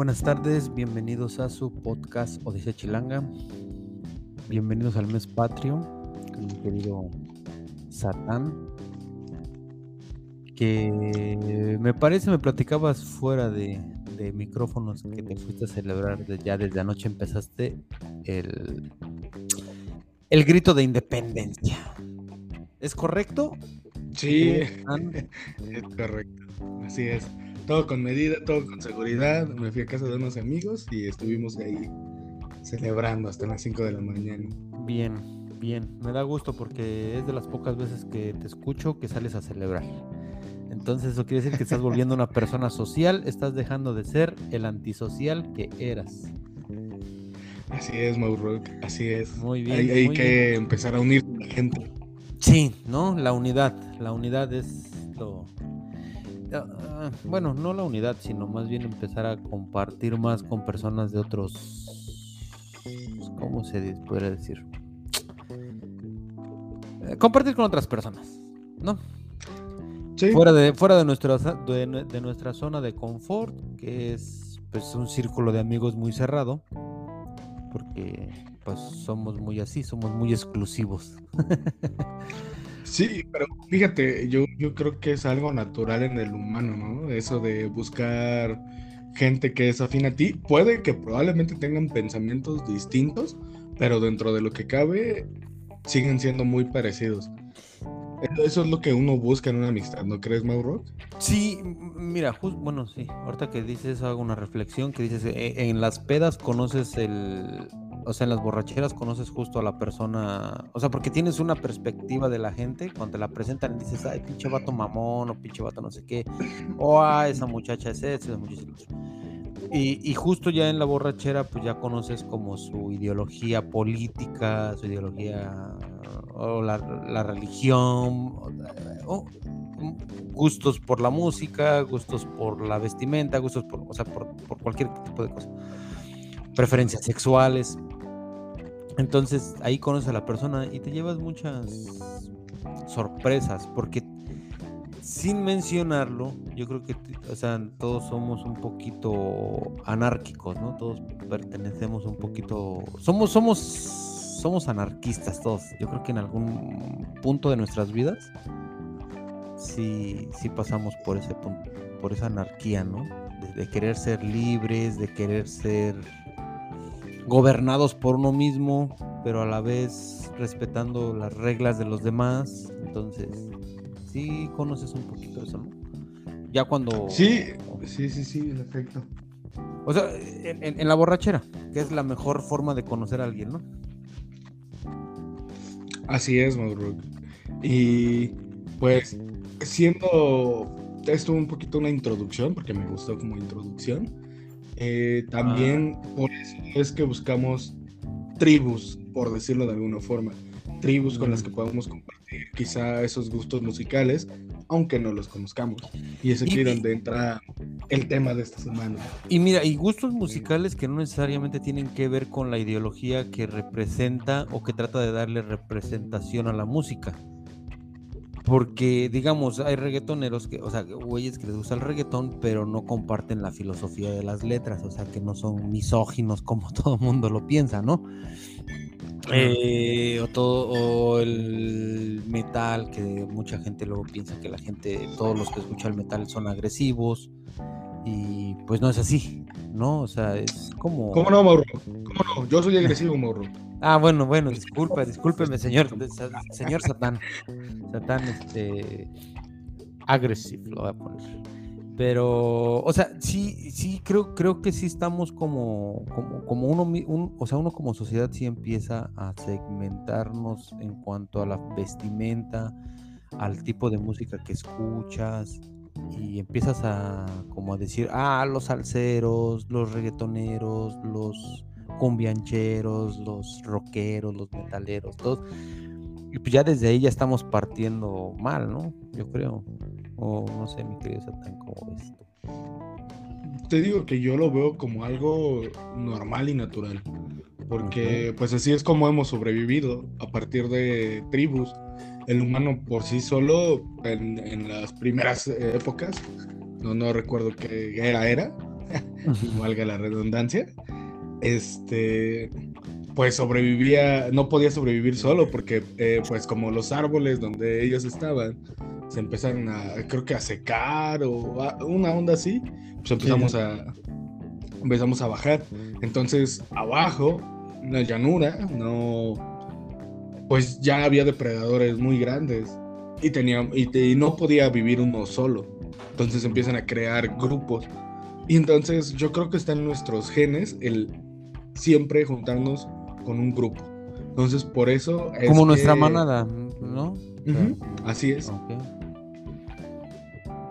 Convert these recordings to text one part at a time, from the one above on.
Buenas tardes, bienvenidos a su podcast Odisea Chilanga. Bienvenidos al mes patrio, con mi querido Satán. Que me parece, me platicabas fuera de, de micrófonos que te fuiste a celebrar de- ya desde anoche empezaste el, el grito de independencia. ¿Es correcto? Sí, es correcto. Así es. Todo con medida, todo con seguridad. Me fui a casa de unos amigos y estuvimos ahí celebrando hasta las 5 de la mañana. Bien, bien. Me da gusto porque es de las pocas veces que te escucho que sales a celebrar. Entonces eso quiere decir que estás volviendo una persona social, estás dejando de ser el antisocial que eras. Así es, Mauro. Así es. Muy bien, Hay, hay muy que empezar a unir a la gente. Sí, ¿no? La unidad. La unidad es lo... Ah, Bueno, no la unidad, sino más bien empezar a compartir más con personas de otros... ¿Cómo se podría decir? Eh, Compartir con otras personas, ¿no? Sí, fuera de fuera de nuestra de nuestra zona de confort que es pues un círculo de amigos muy cerrado porque pues somos muy así somos muy exclusivos sí, pero fíjate, yo, yo creo que es algo natural en el humano, ¿no? Eso de buscar gente que es afín a ti. Puede que probablemente tengan pensamientos distintos, pero dentro de lo que cabe siguen siendo muy parecidos. Eso es lo que uno busca en una amistad, ¿no crees, Mauro? sí mira jus- bueno sí ahorita que dices eso, hago una reflexión que dices eh, en las pedas conoces el o sea en las borracheras conoces justo a la persona o sea porque tienes una perspectiva de la gente cuando te la presentan dices ay pinche vato mamón o pinche vato no sé qué o ah, esa muchacha es esa, esa muchacha es el otro". Y, y justo ya en la borrachera, pues ya conoces como su ideología política, su ideología o la, la religión, o- gustos por la música, gustos por la vestimenta, gustos por, o sea, por, por cualquier tipo de cosa. Preferencias sexuales. Entonces ahí conoces a la persona y te llevas muchas sorpresas, porque sin mencionarlo, yo creo que, o sea, todos somos un poquito anárquicos, ¿no? Todos pertenecemos un poquito, somos, somos, somos anarquistas todos. Yo creo que en algún punto de nuestras vidas, sí, sí pasamos por ese punto, por esa anarquía, ¿no? De querer ser libres, de querer ser gobernados por uno mismo, pero a la vez respetando las reglas de los demás. Entonces, sí conoces un poquito eso, ¿no? Ya cuando... Sí, sí, sí, sí, en efecto. O sea, en, en- en la borrachera, que es la mejor forma de conocer a alguien, ¿no? Así es, Mauro. Y pues, siendo esto un poquito una introducción, porque me gustó como introducción, eh, también por eso es que buscamos tribus, por decirlo de alguna forma, tribus con las que Mm. podamos compartir quizá esos gustos musicales, aunque no los conozcamos. Y es aquí y- donde entra el tema de esta semana. Y mira, y gustos musicales que no necesariamente tienen que ver con la ideología que representa o que trata de darle representación a la música. Porque, digamos, hay reggaetoneros que, o sea, güeyes que les gusta el reggaetón, pero no comparten la filosofía de las letras, o sea, que no son misóginos como todo el mundo lo piensa, ¿no? Eh, o todo, o el metal, que mucha gente luego piensa que la gente, todos los que escuchan el metal son agresivos, y pues no es así, ¿no? O sea, es como... ¿Cómo no, Mauro? ¿Cómo no? Yo soy agresivo, Mauro. Ah, bueno, bueno, disculpa, discúlpeme, señor, señor Satán. Satán, este. Agresivo, lo voy a poner. Pero, o sea, sí, sí, creo, creo que sí estamos como, como, como uno, un- o sea, uno como sociedad sí empieza a segmentarnos en cuanto a la vestimenta, al tipo de música que escuchas, y empiezas a como a decir, ah, los salseros, los reggaetoneros, los cumbiancheros, los rockeros, los metaleros, todos. Y pues ya desde ahí ya estamos partiendo mal, ¿no? Yo creo. O no sé, mi querido Satán, ¿cómo ves? Te digo que yo lo veo como algo normal y natural, porque pues así es como hemos sobrevivido a partir de tribus. El humano por sí solo, en, en las primeras épocas, no, no recuerdo qué era, era, valga la redundancia, este, pues sobrevivía, no podía sobrevivir solo porque eh, pues como los árboles donde ellos estaban se empezaron a, creo que a secar o una onda así, pues empezamos a, empezamos a bajar. Entonces abajo, la llanura, no, pues ya había depredadores muy grandes y, tenía, y, no podía vivir uno solo. Entonces empiezan a crear grupos. Y entonces yo creo que está en nuestros genes el siempre juntarnos con un grupo. Entonces por eso... Es Como nuestra manada, ¿no? así es.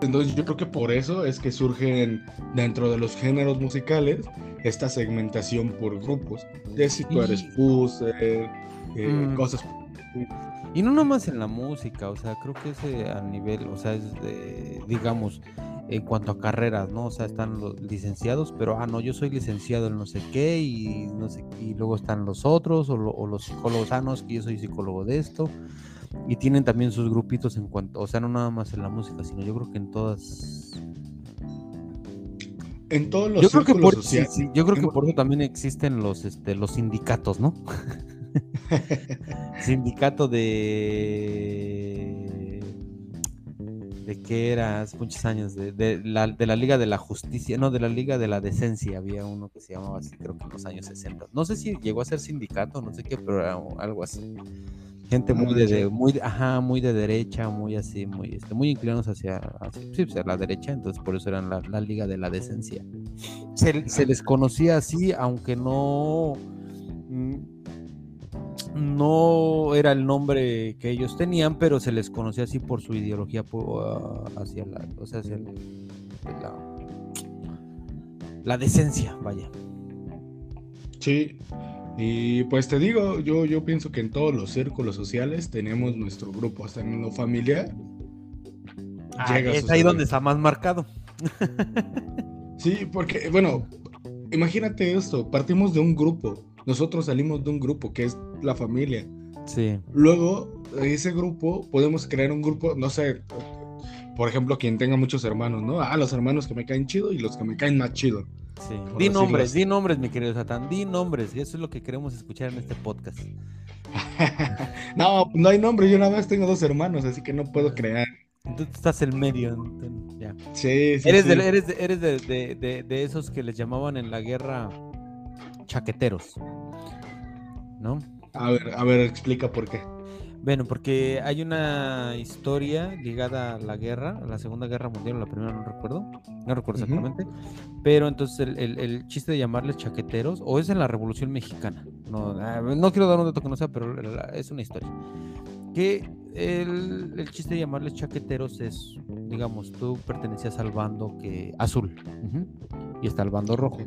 Entonces yo creo que por eso es que surgen dentro de los géneros musicales esta segmentación por grupos. De si tú eres puser, eh, mm. cosas. Y no nomás en la música, o sea, creo que ese a nivel, o sea, es de, digamos, en cuanto a carreras, ¿no? O sea, están los licenciados, pero, ah, no, yo soy licenciado en no sé qué, y no sé, y luego están los otros, o, o los psicólogos sanos, que yo soy psicólogo de esto, y tienen también sus grupitos en cuanto, o sea, no nada más en la música, sino yo creo que en todas. En todos los yo creo que por, yo creo que por eso también existen los, este, los sindicatos, ¿no? Sindicato de. ¿De qué era? Hace muchos años. De, de, la, de la Liga de la Justicia. No, de la Liga de la Decencia. Había uno que se llamaba así, creo que en los años 60. No sé si llegó a ser sindicato, no sé qué, pero era algo así. Gente muy de, muy, ajá, muy de derecha, muy así, muy, este, muy inclinados hacia, hacia, sí, pues, la derecha, entonces por eso eran la, Liga de la Decencia. Se, se, les conocía así, aunque no, no era el nombre que ellos tenían, pero se les conocía así por su ideología uh, hacia la, o sea, hacia la, la decencia, vaya. Sí, y pues te digo, yo, yo pienso que en todos los círculos sociales tenemos nuestro grupo, hasta en lo familiar. Ah, es ahí donde está más marcado. sí, porque, bueno, imagínate esto, partimos de un grupo, nosotros salimos de un grupo que es la familia. Sí. Luego, de ese grupo, podemos crear un grupo, no sé, por ejemplo, quien tenga muchos hermanos, ¿no? Ah, los hermanos que me caen chido y los que me caen más chido. Sí. Di nombres, di nombres, mi querido Satán, di nombres. Y eso es lo que queremos escuchar en este podcast. no, no hay nombre, yo nada más tengo dos hermanos, así que no puedo crear. Entonces estás en medio. ya. Sí, sí. Eres, De, eres, de, eres de, de, esos que les llamaban en la guerra chaqueteros. ¿No? A ver, a ver, explica por qué. Bueno, porque hay una historia ligada a la guerra, a la Segunda Guerra Mundial, o la primera no recuerdo, no recuerdo exactamente, pero entonces el, chiste de llamarles chaqueteros, o es en la Revolución Mexicana, no, ah, no quiero dar un dato que no sea, pero es una historia, que el, chiste de llamarles chaqueteros es, digamos, tú pertenecías al bando que azul, y está el bando rojo.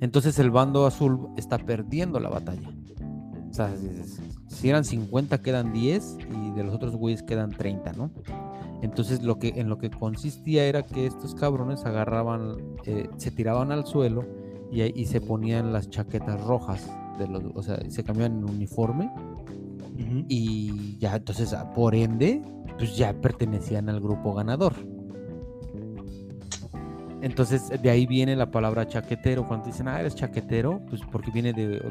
Entonces el bando azul está perdiendo la batalla. O sea, si eran 50 quedan 10 y de los otros güeyes quedan 30, ¿no? Entonces lo que en lo que consistía era que estos cabrones agarraban, eh, se tiraban al suelo y, y, se ponían las chaquetas rojas, de los, o sea, se cambiaban en uniforme y ya entonces por ende, pues ya pertenecían al grupo ganador. Entonces, de ahí viene la palabra chaquetero. Cuando dicen, ah, eres chaquetero, pues porque viene de.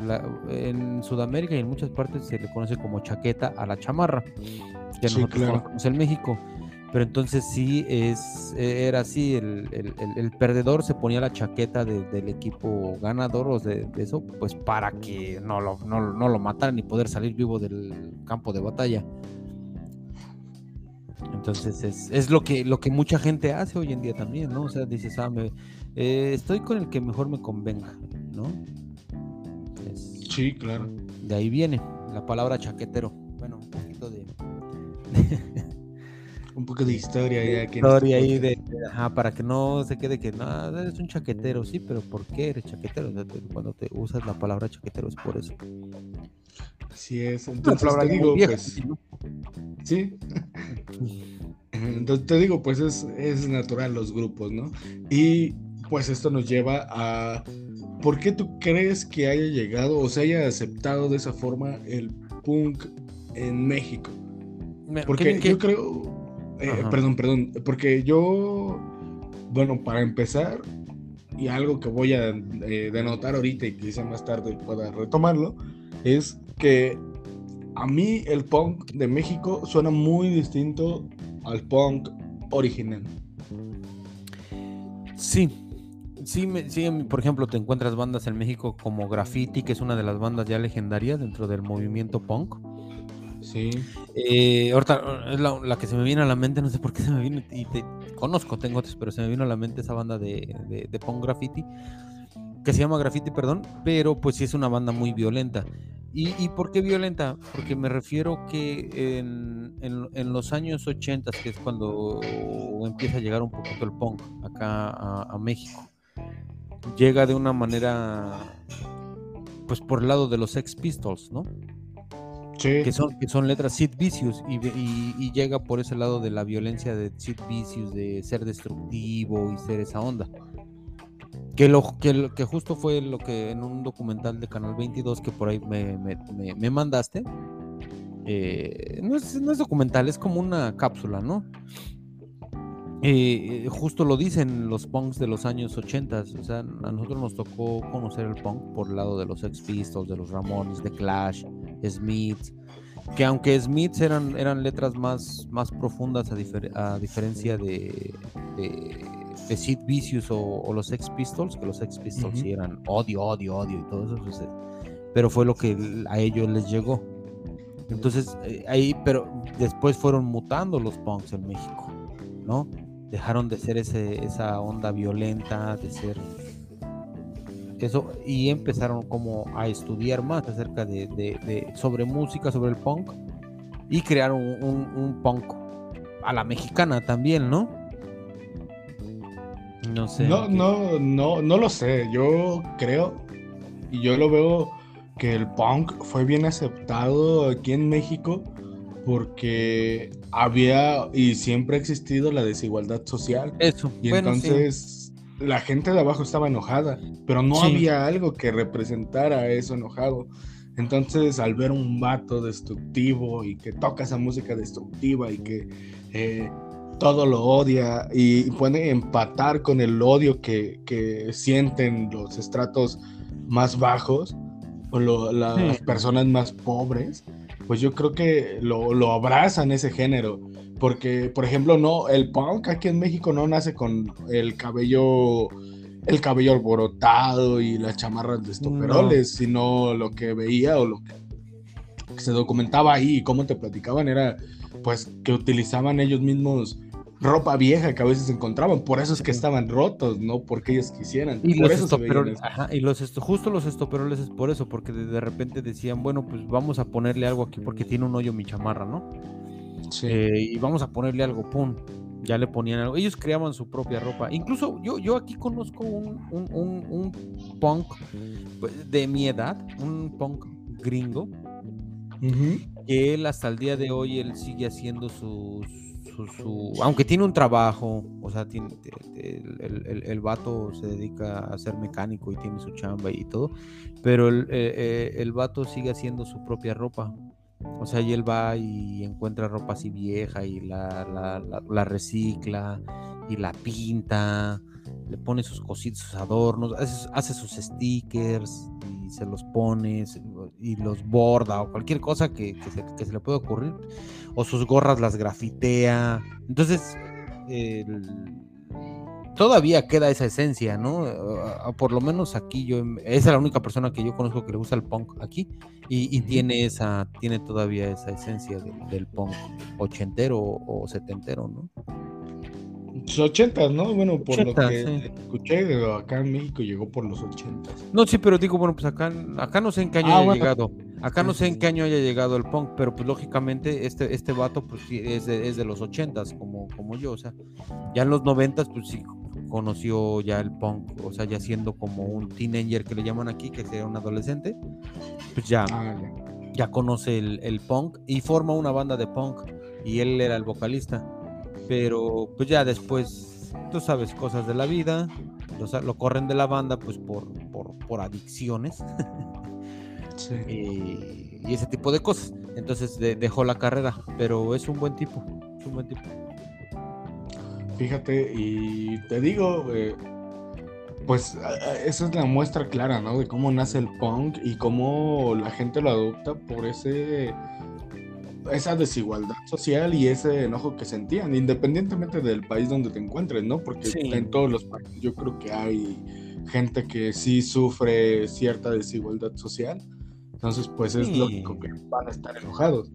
en Sudamérica y en muchas partes se le conoce como chaqueta a la chamarra, que nosotros conocemos en México. Pero entonces sí es, era así: el, perdedor se ponía la chaqueta del equipo ganador o de, eso, pues para que no lo, no, no lo mataran ni poder salir vivo del campo de batalla. Entonces es, es, lo que lo que mucha gente hace hoy en día también, ¿no? O sea, dices, ah, eh, estoy con el que mejor me convenga, ¿no? sí, claro. De ahí viene la palabra chaquetero. Bueno, un poquito de... un poco de historia historia ahí de, ajá, para que no se quede que no, eres un chaquetero, sí, pero ¿por qué eres chaquetero? Cuando te usas la palabra chaquetero es por eso. Así es. Entonces te digo, pues. Sí. Entonces te digo, pues es, es natural los grupos, ¿no? Y pues esto nos lleva a. ¿Por qué tú crees que haya llegado o se haya aceptado de esa forma el punk en México? Porque yo creo. Eh, perdón, perdón. Porque yo. Bueno, para empezar, y algo que voy a eh, denotar ahorita y quizá más tarde pueda retomarlo, es que a mí el punk de México suena muy distinto al punk original. Sí, sí, sí, por ejemplo, te encuentras bandas en México como Graffiti, que es una de las bandas ya legendarias dentro del movimiento punk. Sí. Eh, ahorita es la, que se me viene a la mente, no sé por qué se me viene, y te conozco, tengo otros, pero se me vino a la mente esa banda de, de, punk graffiti, que se llama Graffiti, perdón, pero pues sí es una banda muy violenta. ¿Y, por qué violenta? Porque me refiero que en, en, los años 80, que es cuando empieza a llegar un poquito el punk acá a, a México, llega de una manera, pues por el lado de los Sex Pistols, ¿no? Que, son, que son letras Sid Vicious y, llega por ese lado de la violencia de Sid Vicious, de ser destructivo y ser esa onda. Que, lo, que, justo fue lo que en un documental de Canal 22 que por ahí me, me, mandaste, eh, no, es, no es documental, es como una cápsula, ¿no? Eh, justo lo dicen los punks de los años 80, o sea, a nosotros nos tocó conocer el punk por el lado de los Sex Pistols, de los Ramones, de Clash, Smiths, que aunque Smiths eran, eran letras más, más profundas a, diferencia de, de, Sid Vicious o, los Sex Pistols, que los Sex Pistols sí eran odio, odio, odio y todo eso, pues, pero fue lo que a ellos les llegó. Entonces, eh, ahí, pero después fueron mutando los punks en México, ¿no? dejaron de ser ese, esa onda violenta, de ser eso, y empezaron como a estudiar más acerca de, sobre música, sobre el punk, y crearon un, punk a la mexicana también, ¿no? No sé. No, no, no, no lo sé. Yo creo, y yo lo veo que el punk fue bien aceptado aquí en México porque había y siempre ha existido la desigualdad social. Eso. Y entonces la gente de abajo estaba enojada, pero no había algo que representara eso enojado. Entonces, al ver un vato destructivo y que toca esa música destructiva y que eh, todo lo odia y puede empatar con el odio que, que sienten los estratos más bajos o las personas más pobres, pues yo creo que lo, lo, abrazan ese género. Porque, por ejemplo, no, el punk aquí en México no nace con el cabello, el cabello alborotado y las chamarras de estoperoles, sino lo que veía o lo que se documentaba ahí y cómo te platicaban era pues que utilizaban ellos mismos ropa vieja que a veces encontraban, por eso es que estaban rotos, no porque ellos quisieran. Y por los estoperoles, ajá, y los justo los estoperoles es por eso, porque de, repente decían, bueno, pues vamos a ponerle algo aquí porque tiene un hoyo mi chamarra, ¿no? Sí. Eh, y vamos a ponerle algo, pum, ya le ponían algo. Ellos creaban su propia ropa. Incluso yo, yo aquí conozco un, un, punk pues, de mi edad, un punk gringo, que él hasta el día de hoy él sigue haciendo sus aunque tiene un trabajo, o sea, tiene, el, el, vato se dedica a ser mecánico y tiene su chamba y todo, pero el, eh, eh, el, vato sigue haciendo su propia ropa. O sea, y él va y encuentra ropa así vieja y la, la, recicla y la pinta, le pone sus cositas, sus adornos, hace, sus stickers y se los pone y los borda o cualquier cosa que, se, que se le pueda ocurrir o sus gorras las grafitea. Entonces, todavía queda esa esencia, ¿no? por lo menos aquí yo, esa es la única persona que yo conozco que le gusta el punk aquí y, tiene esa, tiene todavía esa esencia del punk ochentero o setentero, ¿no? 80, ¿no? Bueno, por lo que escuché, acá en México llegó por los 80. No, sí, pero digo, bueno, pues acá, acá no sé en qué año ah, haya llegado. Acá no sé en qué año haya llegado el punk, pero pues lógicamente este, este vato pues es de, es de los 80 como, como yo, o sea, ya en los 90 pues sí conoció ya el punk, o sea, ya siendo como un teenager que le llaman aquí, que sea un adolescente, pues ya, ah, ya. conoce el, el punk y forma una banda de punk y él era el vocalista. Pero pues ya después, tú sabes, cosas de la vida, lo, corren de la banda pues por, por, adicciones y, ese tipo de cosas. Entonces dejó la carrera, pero es un buen tipo, es un buen tipo. Fíjate, y te digo, eh, pues esa es la muestra clara, ¿no? De cómo nace el punk y cómo la gente lo adopta por ese esa desigualdad social y ese enojo que sentían, independientemente del país donde te encuentres, ¿no? Porque en todos los países yo creo que hay gente que sí sufre cierta desigualdad social. Entonces, pues es lógico que van a estar enojados.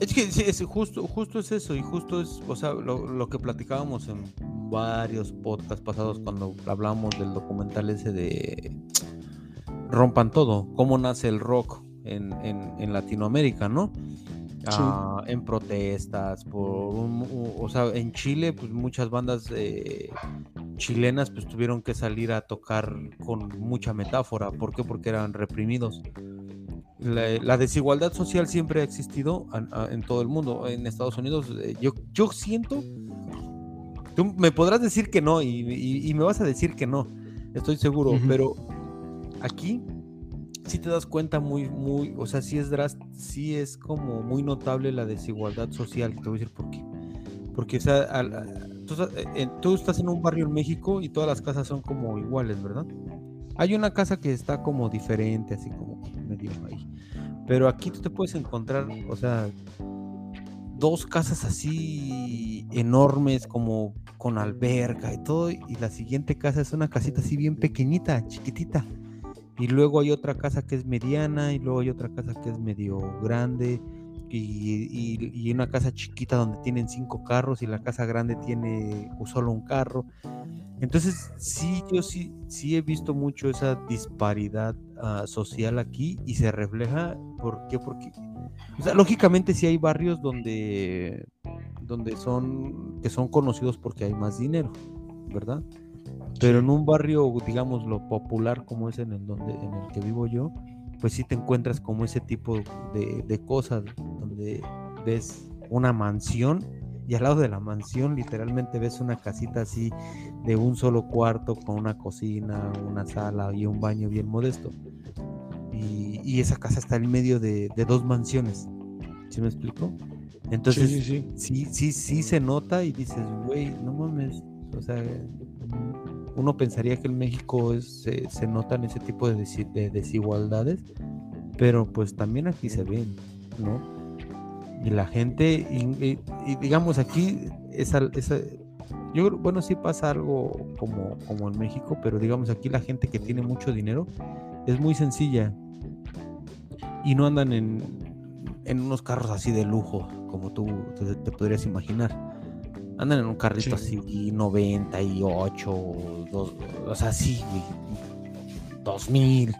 Es que sí, es justo, justo es eso, y justo es, o sea, lo, que platicábamos en varios podcasts pasados cuando hablamos del documental ese de Rompan Todo, cómo nace el rock en, en Latinoamérica, ¿no? Ah, en protestas, por o sea, en Chile, pues muchas bandas eh, chilenas pues tuvieron que salir a tocar con mucha metáfora. ¿Por qué? Porque eran reprimidos. La, desigualdad social siempre ha existido en todo el mundo. En Estados Unidos, eh, yo, yo siento, tú me podrás decir que no y, me vas a decir que no, estoy seguro, pero aquí si te das cuenta muy, muy, o sea, sí es, sí es como muy notable la desigualdad social. Te voy a decir por qué. Porque, o sea, eh, tú, estás en un barrio en México y todas las casas son como iguales, ¿verdad? Hay una casa que está como diferente, así como medio ahí. Pero aquí tú te puedes encontrar, o sea, dos casas así enormes, como con alberca y todo, y la siguiente casa es una casita así bien pequeñita, chiquitita y luego hay otra casa que es mediana y luego hay otra casa que es medio grande y, una casa chiquita donde tienen cinco carros y la casa grande tiene solo un carro. Entonces sí, yo sí, sí he visto mucho esa disparidad ah, social aquí y se refleja, ¿por qué? Porque, lógicamente sí hay barrios donde, donde son, que son conocidos porque hay más dinero, ¿verdad? Pero en un barrio, digamos, lo popular como es en el, donde, en el que vivo yo, pues sí te encuentras como ese tipo de, cosas, donde ves una mansión y al lado de la mansión literalmente ves una casita así de un solo cuarto con una cocina, una sala y un baño bien modesto. Y, esa casa está en medio de, dos mansiones. ¿Sí me explico? Entonces, sí, sí, sí, sí, sí se nota y dices, güey, no mames, o sea, uno pensaría que en México se, notan ese tipo de, desigualdades, pero pues también aquí se ven, ¿no? Y la gente, y, digamos aquí, esa, esa, yo bueno, sí pasa algo como, como en México, pero digamos aquí la gente que tiene mucho dinero es muy sencilla y no andan en, en unos carros así de lujo, como tú te podrías imaginar Andan en un carrito así, 98, o sea, sí, 2000.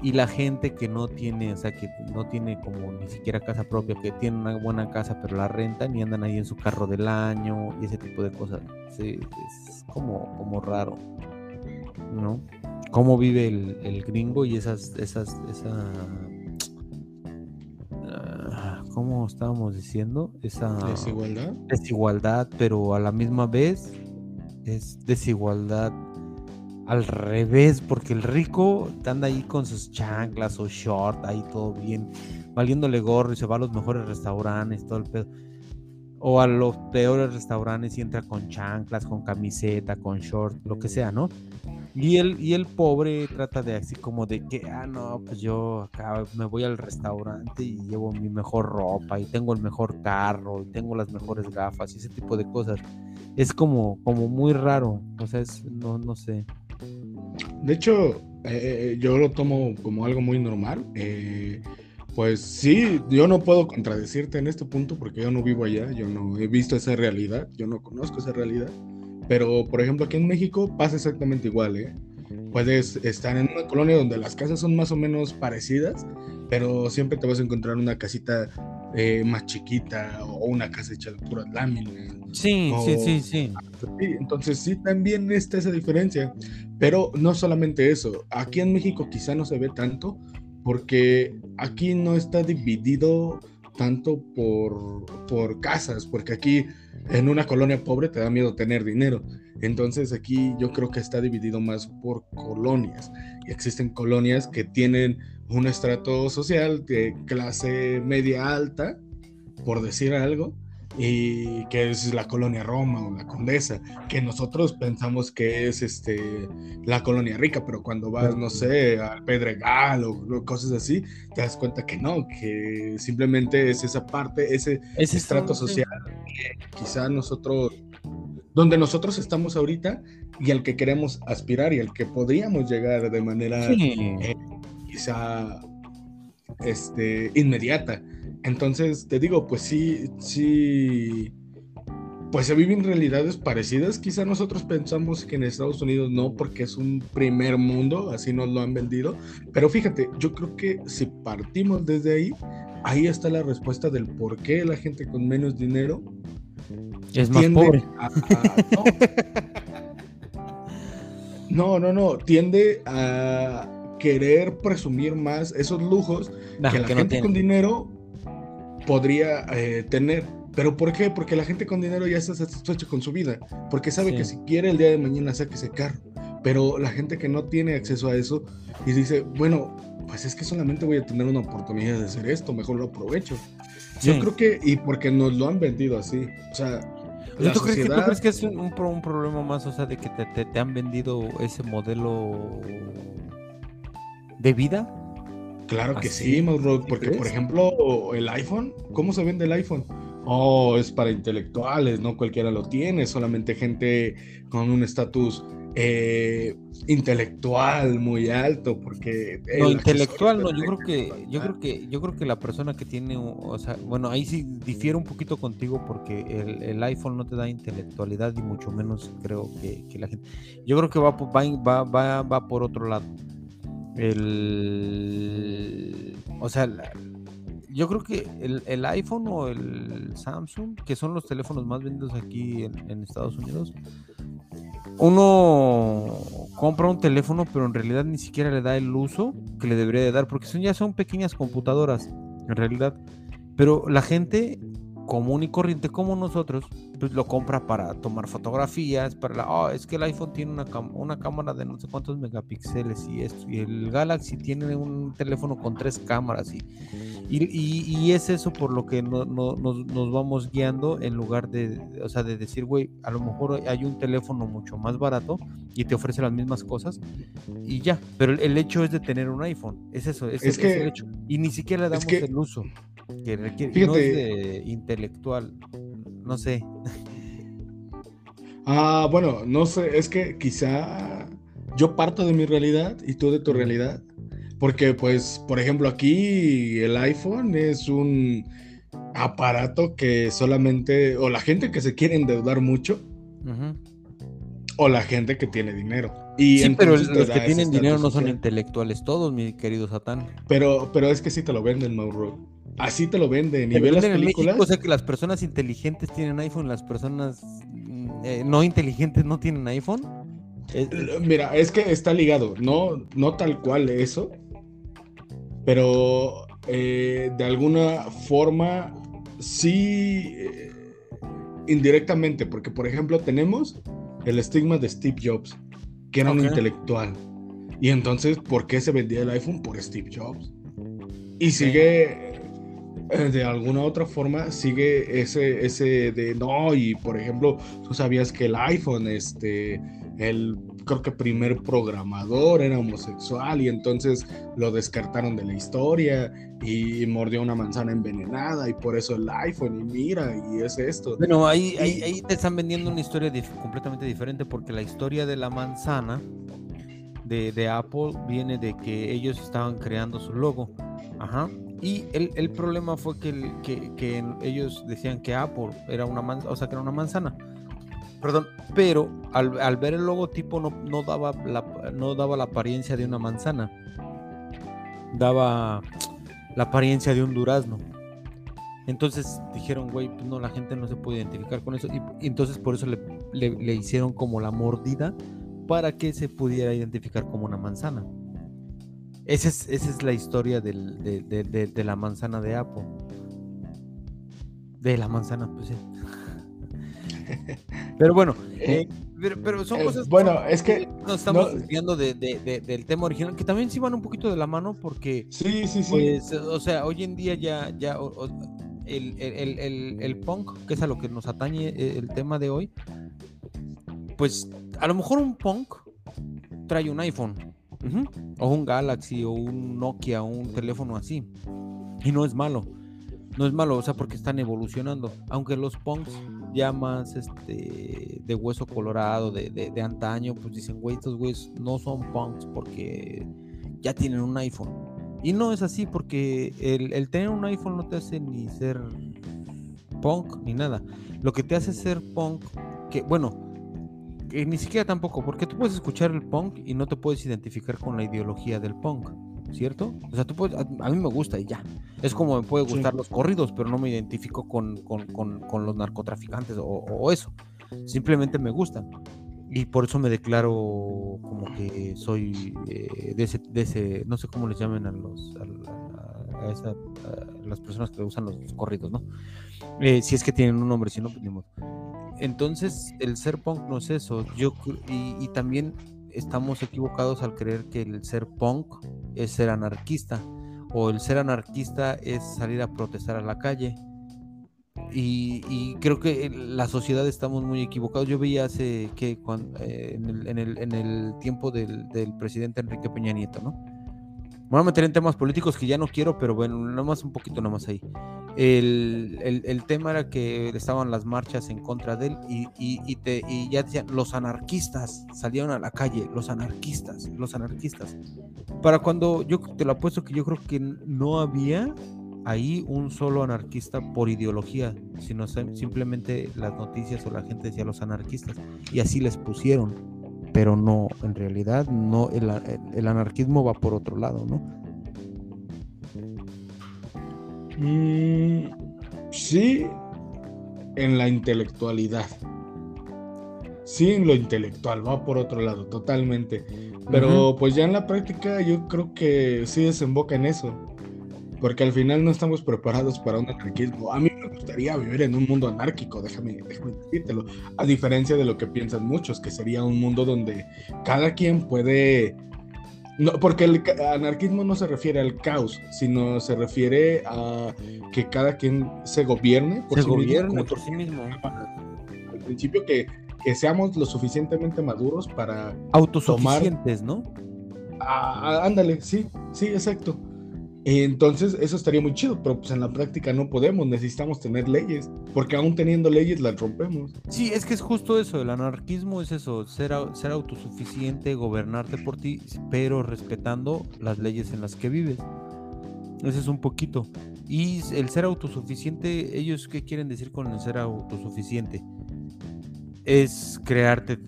Y la gente que no tiene, o sea, que no tiene como ni siquiera casa propia, que tiene una buena casa pero la rentan y andan ahí en su carro del año y ese tipo de cosas. Sí, es como, como raro, ¿no? Cómo vive el, el gringo y esas, esas, esa ¿cómo estábamos diciendo? Esa desigualdad. Desigualdad, pero a la misma vez es desigualdad al revés, porque el rico anda ahí con sus chanclas o short, ahí todo bien, valiéndole gorro y se va a los mejores restaurantes, todo el pedo. O a los peores restaurantes y entra con chanclas, con camiseta, con short, lo que sea, ¿no? Y el, y el pobre trata de así como de que, ah, no, pues yo acá me voy al restaurante y llevo mi mejor ropa y tengo el mejor carro y tengo las mejores gafas y ese tipo de cosas. Es como, como muy raro, o sea, es, no, no sé. De hecho, eh, eh, yo lo tomo como algo muy normal. Eh, pues sí, yo no puedo contradecirte en este punto porque yo no vivo allá, yo no he visto esa realidad, yo no conozco esa realidad. Pero, por ejemplo, aquí en México pasa exactamente igual, ¿eh? Puedes estar en una colonia donde las casas son más o menos parecidas, pero siempre te vas a encontrar una casita eh, más chiquita o una casa hecha de puras láminas. Sí, sí, sí, sí. Entonces sí, también está esa diferencia. Pero no solamente eso, aquí en México quizá no se ve tanto porque aquí no está dividido tanto por, por casas, porque aquí en una colonia pobre te da miedo tener dinero. Entonces aquí yo creo que está dividido más por colonias. Y existen colonias que tienen un estrato social de clase media alta, por decir algo, y que es la colonia Roma o la Condesa, que nosotros pensamos que es este la colonia rica, pero cuando vas, no sé, al Pedregal o cosas así, te das cuenta que no, que simplemente es esa parte, ese, estrato social que quizá nosotros, donde nosotros estamos ahorita y al que queremos aspirar y al que podríamos llegar de manera eh, quizá este, inmediata. Entonces, te digo, pues sí, sí, pues se viven realidades parecidas. Quizá nosotros pensamos que en Estados Unidos no, porque es un primer mundo, así nos lo han vendido. Pero fíjate, yo creo que si partimos desde ahí, ahí está la respuesta del por qué la gente con menos dinero es más pobre. no, no, no, tiende a querer presumir más esos lujos que la gente con dinero podría eh, tener. ¿Pero por qué? Porque la gente con dinero ya está satisfecha con su vida, porque sabe que si quiere el día de mañana saque ese carro. Pero la gente que no tiene acceso a eso y dice, bueno, pues es que solamente voy a tener una oportunidad de hacer esto, mejor lo aprovecho. Yo creo que, y porque nos lo han vendido así, o sea, ¿Tú, crees que, es un, problema más, o sea, de que te, te han vendido ese modelo de vida? Claro que sí, Mauro, porque por ejemplo, el iPhone, ¿cómo se vende el iPhone? Oh, es para intelectuales, no cualquiera lo tiene, solamente gente con un estatus eh, intelectual muy alto, porque no intelectual, no, yo creo que, yo creo que, yo creo que la persona que tiene, o sea, bueno, ahí sí difiere un poquito contigo porque el, iPhone no te da intelectualidad y mucho menos creo que, la gente, yo creo que va, va, va, va por otro lado el, o sea, yo creo que el, iPhone o el Samsung, que son los teléfonos más vendidos aquí en, Estados Unidos, uno compra un teléfono, pero en realidad ni siquiera le da el uso que le debería de dar, porque son, ya son pequeñas computadoras, en realidad. Pero la gente común y corriente como nosotros, pues lo compra para tomar fotografías, para la, oh, es que el iPhone tiene una, una cámara de no sé cuántos megapíxeles y esto, y el Galaxy tiene un teléfono con tres cámaras y, y, es eso por lo que no, nos, vamos guiando en lugar de, o sea, de decir, güey, a lo mejor hay un teléfono mucho más barato y te ofrece las mismas cosas y ya, pero el, hecho es de tener un iPhone, es eso, es, el hecho, y ni siquiera le damos el uso que requiere, no es de intelectual, no sé. Ah, bueno, no sé, es que quizá yo parto de mi realidad y tú de tu realidad, porque pues, por ejemplo, aquí el iPhone es un aparato que solamente, o la gente que se quiere endeudar mucho, o la gente que tiene dinero. Y sí, pero los que tienen dinero no son intelectuales todos, mi querido Satán. Pero, pero es que sí te lo venden, Mauro. Así te lo venden. Y ve las películas. o sea que las personas inteligentes tienen iPhone, las personas mm, eh, no inteligentes no tienen iPhone. Mira, es que está ligado, no, no tal cual eso, pero eh, de alguna forma sí eh, indirectamente, porque por ejemplo tenemos el estigma de Steve Jobs, que era un intelectual. Y entonces, ¿por qué se vendía el iPhone? Por Steve Jobs. Y sigue de alguna otra forma sigue ese, ese de no, y por ejemplo, tú sabías que el iPhone, este, el creo que primer programador era homosexual y entonces lo descartaron de la historia y mordió una manzana envenenada y por eso el iPhone y mira y es esto. Bueno, ahí, ahí, ahí te están vendiendo una historia completamente diferente porque la historia de la manzana de, Apple viene de que ellos estaban creando su logo. Ajá. Y el, problema fue que, que, ellos decían que Apple era una manzana, o sea, que era una manzana. Perdón, pero al, ver el logotipo no, no, daba la, no daba la apariencia de una manzana. Daba la apariencia de un durazno. Entonces dijeron, güey, pues no, la gente no se puede identificar con eso. Y, entonces por eso le, le, hicieron como la mordida para que se pudiera identificar como una manzana. Esa es, esa es la historia del, de, la manzana de Apple. De la manzana, pues sí. Pero bueno, eh, eh, pero, son eh, cosas. Bueno, es que. Nos estamos desviando del tema original, que también sí van un poquito de la mano, porque. Sí, sí, sí. Pues, o sea, hoy en día ya. ya el, punk, que es a lo que nos atañe el tema de hoy, pues a lo mejor un punk trae un iPhone, o un Galaxy, o un Nokia, o un teléfono así, y no es malo, no es malo, o sea, porque están evolucionando, aunque los punks ya más este, de hueso colorado, de, de, antaño, pues dicen, güey, estos güeyes no son punks porque ya tienen un iPhone. Y no es así porque el, tener un iPhone no te hace ni ser punk ni nada. Lo que te hace ser punk, que bueno, que ni siquiera tampoco, porque tú puedes escuchar el punk y no te puedes identificar con la ideología del punk, ¿cierto? O sea, tú puedes, a, mí me gusta y ya. Es como me puede gustar los corridos, pero no me identifico con, los narcotraficantes o, eso. Simplemente me gustan y por eso me declaro como que soy eh, de, ese, de, ese, no sé cómo les llamen a los a, esa, las personas que usan los, corridos, ¿no? Eh, si es que tienen un nombre, si no, pues ni. Entonces, el ser punk no es eso. Yo y, también estamos equivocados al creer que el ser punk es ser anarquista o el ser anarquista es salir a protestar a la calle y, creo que la sociedad estamos muy equivocados. Yo veía hace que eh, en, el, tiempo del, presidente Enrique Peña Nieto, ¿no? Me voy a meter en temas políticos que ya no quiero, pero bueno, nada más un poquito nada más ahí. El, tema era que estaban las marchas en contra de él y, y, te, y ya decían, los anarquistas salieron a la calle, los anarquistas, los anarquistas. Para cuando yo te lo apuesto que yo creo que no había ahí un solo anarquista por ideología, sino simplemente las noticias o la gente decía los anarquistas y así les pusieron, pero no, en realidad no, el, anarquismo va por otro lado, ¿no? Mm, sí, en la intelectualidad. Sí, en lo intelectual, va por otro lado, totalmente. Pero pues ya en la práctica yo creo que sí desemboca en eso porque al final no estamos preparados para un anarquismo. A mí me gustaría vivir en un mundo anárquico, déjame, déjame decírtelo, a diferencia de lo que piensan muchos, que sería un mundo donde cada quien puede... No, porque el anarquismo no se refiere al caos, sino se refiere a que cada quien se gobierne por, sí, mismo, por sí mismo. Al principio que, que seamos lo suficientemente maduros para... Autosuficientes, ¿no? Ah, ándale, sí, sí, exacto entonces, eso estaría muy chido, pero pues en la práctica no podemos, necesitamos tener leyes, porque aún teniendo leyes las rompemos. Sí, es que es justo eso, el anarquismo es eso, ser, ser autosuficiente, gobernarte por ti, pero respetando las leyes en las que vives. Ese es un poquito. Y el ser autosuficiente, ellos qué quieren decir con el ser autosuficiente? Es crearte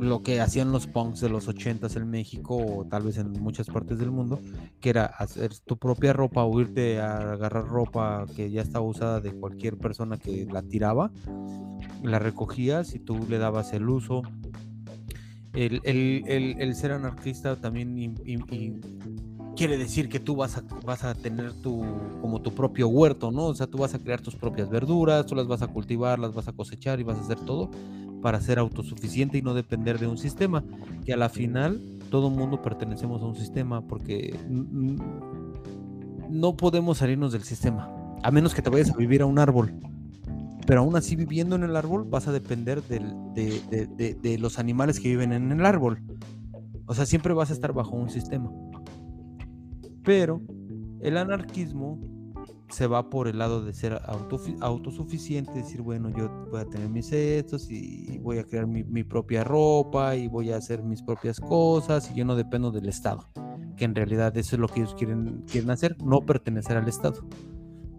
lo que hacían los punks de los ochentas en México o tal vez en muchas partes del mundo, que era hacer tu propia ropa o irte a agarrar ropa que ya estaba usada de cualquier persona que la tiraba, la recogías y tú le dabas el uso. El, ser anarquista también quiere decir que tú vas a, tener tu, como tu propio huerto, ¿no? O sea, tú vas a crear tus propias verduras, tú las vas a cultivar, las vas a cosechar y vas a hacer todo para ser autosuficiente y no depender de un sistema, que a la final todo mundo pertenecemos a un sistema porque no podemos salirnos del sistema, a menos que te vayas a vivir a un árbol. Pero aún así viviendo en el árbol vas a depender de, de los animales que viven en el árbol. O sea, siempre vas a estar bajo un sistema. Pero el anarquismo se va por el lado de ser autosuficiente, decir, bueno, yo voy a tener mis estos y voy a crear mi, propia ropa y voy a hacer mis propias cosas y yo no dependo del Estado, que en realidad eso es lo que ellos quieren, quieren hacer, no pertenecer al Estado.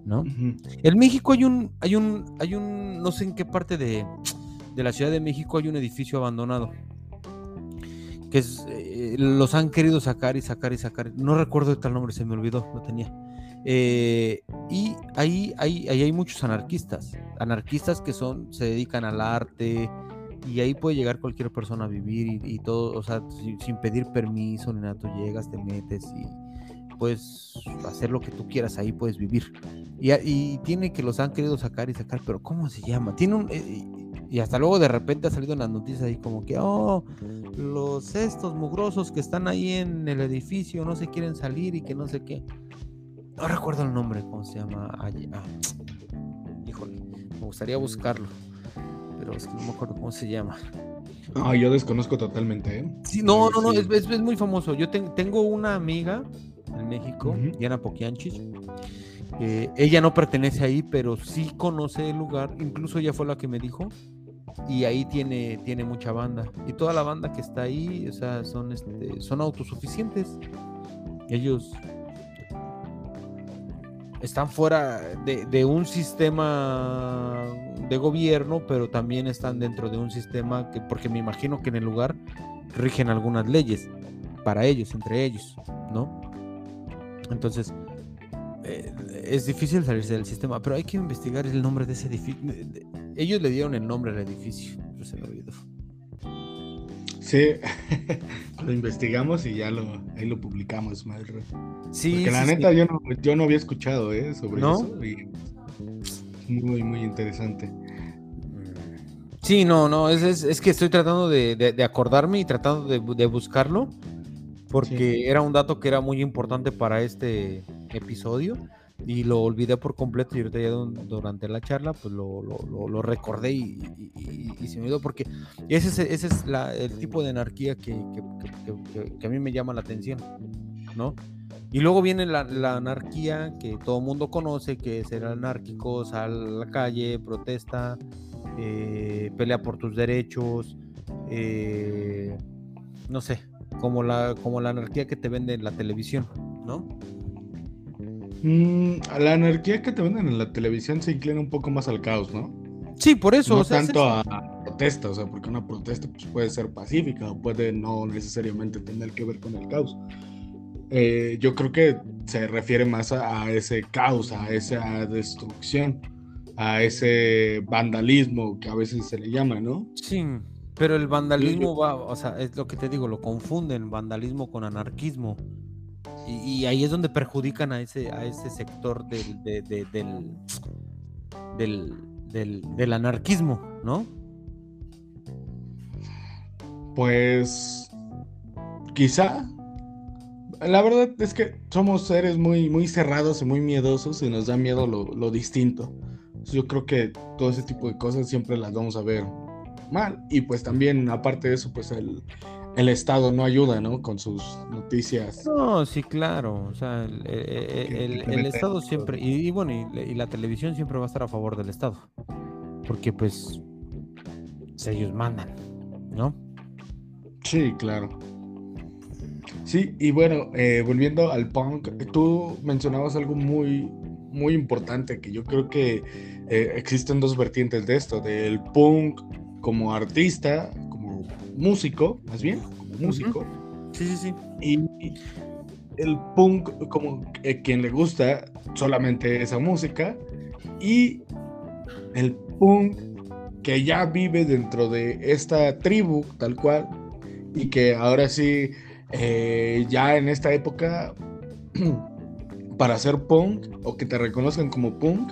¿No? En México hay un, hay un, hay un, no sé en qué parte de, de la Ciudad de México hay un edificio abandonado eh, los han querido sacar y sacar y sacar. No recuerdo de tal nombre, se me olvidó, lo tenía. Eh, y ahí, ahí, ahí, hay muchos anarquistas, anarquistas que son, se dedican al arte y ahí puede llegar cualquier persona a vivir y, todo, o sea, sin, pedir permiso ni nada, tú llegas, te metes y puedes hacer lo que tú quieras, ahí puedes vivir. Y, y tiene que los han querido sacar y sacar, pero ¿cómo se llama? Tiene un... Eh, y hasta luego de repente ha salido en las noticias ahí como que, oh, los estos mugrosos que están ahí en el edificio no se quieren salir y que no sé qué. No recuerdo el nombre, ¿cómo se llama? Ah, híjole, me gustaría buscarlo, pero es que no me acuerdo cómo se llama. No, yo desconozco totalmente, ¿eh? Sí, no, no, no, es, es, muy famoso. Yo tengo una amiga en México, Diana Poquianchis. ella no pertenece ahí, pero sí conoce el lugar. Incluso ella fue la que me dijo. Y ahí tiene, tiene mucha banda. Y toda la banda que está ahí, o sea, son, este, son autosuficientes. Ellos están fuera de, un sistema de gobierno, pero también están dentro de un sistema que, porque me imagino que en el lugar rigen algunas leyes para ellos, entre ellos, ¿no? Entonces, eh, es difícil salirse del sistema, pero hay que investigar el nombre de ese edificio. Ellos le dieron el nombre al edificio, pero se me olvidó. Sí, lo investigamos y ya lo, ahí lo publicamos, madre. Sí. Porque la neta Yo, no, yo no había escuchado ¿eh? sobre eso y muy, muy interesante. Sí, no, no, es, es, que estoy tratando de, acordarme y tratando de, buscarlo, porque era un dato que era muy importante para este episodio y lo olvidé por completo y ahorita ya durante la charla pues lo, lo, recordé y, se me olvidó porque ese es, ese es el tipo de anarquía que, que, a mí me llama la atención, ¿no? Y luego viene la, anarquía que todo el mundo conoce, que es el anárquico, sale a la calle, protesta, eh, pelea por tus derechos, eh, no sé, como la, como la anarquía que te vende en la televisión, ¿no? Mm, la anarquía que te venden en la televisión se inclina un poco más al caos, ¿no? Sí, por eso. No tanto a protesta, o sea, porque una protesta pues, puede ser pacífica o puede no necesariamente tener que ver con el caos. Eh, yo creo que se refiere más a, ese caos, a esa destrucción, a ese vandalismo que a veces se le llama, ¿no? Sí, pero el vandalismo va, o sea, es lo que te digo, lo confunden vandalismo con anarquismo. Y, ahí es donde perjudican a ese, a ese sector del, del, del, anarquismo, ¿no? Pues quizá. La verdad es que somos seres muy, muy cerrados y muy miedosos y nos da miedo lo, lo distinto. Yo creo que todo ese tipo de cosas siempre las vamos a ver mal. Y pues también, aparte de eso, pues el, el Estado no ayuda, ¿no? Con sus noticias. No, sí, claro. O sea, el, Estado siempre, y, bueno, y, la televisión siempre va a estar a favor del Estado. Porque pues ellos mandan, ¿no? Sí, claro. Sí, y bueno, eh, volviendo al punk, tú mencionabas algo muy, muy importante, que yo creo que eh, existen dos vertientes de esto, del punk como artista, músico, más bien, como músico. Sí, sí, sí. Y el punk, como quien le gusta solamente esa música. Y el punk que ya vive dentro de esta tribu, tal cual. Y que ahora sí, eh, ya en esta época, para ser punk o que te reconozcan como punk,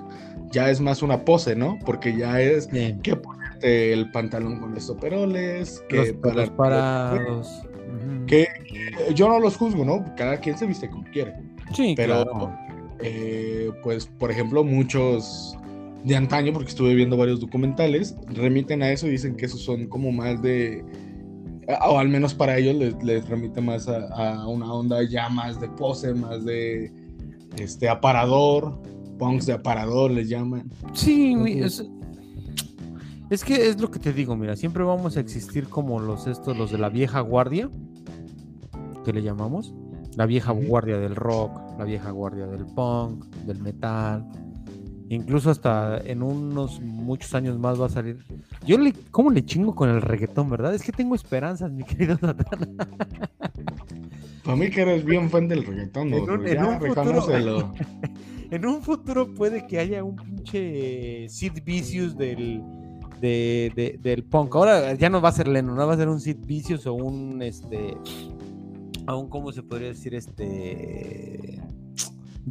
ya es más una pose, ¿no? Porque ya es que el pantalón con los operoles, que los, parados. Que, yo no los juzgo, ¿no? Cada quien se viste como quiere. Sí, pero eh, pues, por ejemplo, muchos de antaño, porque estuve viendo varios documentales, remiten a eso y dicen que esos son como más de, o al menos para ellos les, remite más a, una onda ya más de pose, más de este aparador, punks de aparador les llaman. Sí, es que es lo que te digo, mira, siempre vamos a existir como los estos, los de la vieja guardia, que le llamamos, la vieja guardia del rock, la vieja guardia del punk, del metal, incluso hasta en unos muchos años más va a salir. Yo le, ¿cómo le chingo con el reggaetón, verdad? Es que tengo esperanzas, mi querido Natán. Para mí que eres bien fan del reggaetón, ¿no? En un, futuro, en un futuro puede que haya un pinche Sid Vicious del de, del punk. Ahora ya no va a ser Lennon, no va a ser un Sid Vicious o un este. Aún, ¿cómo se podría decir? Este.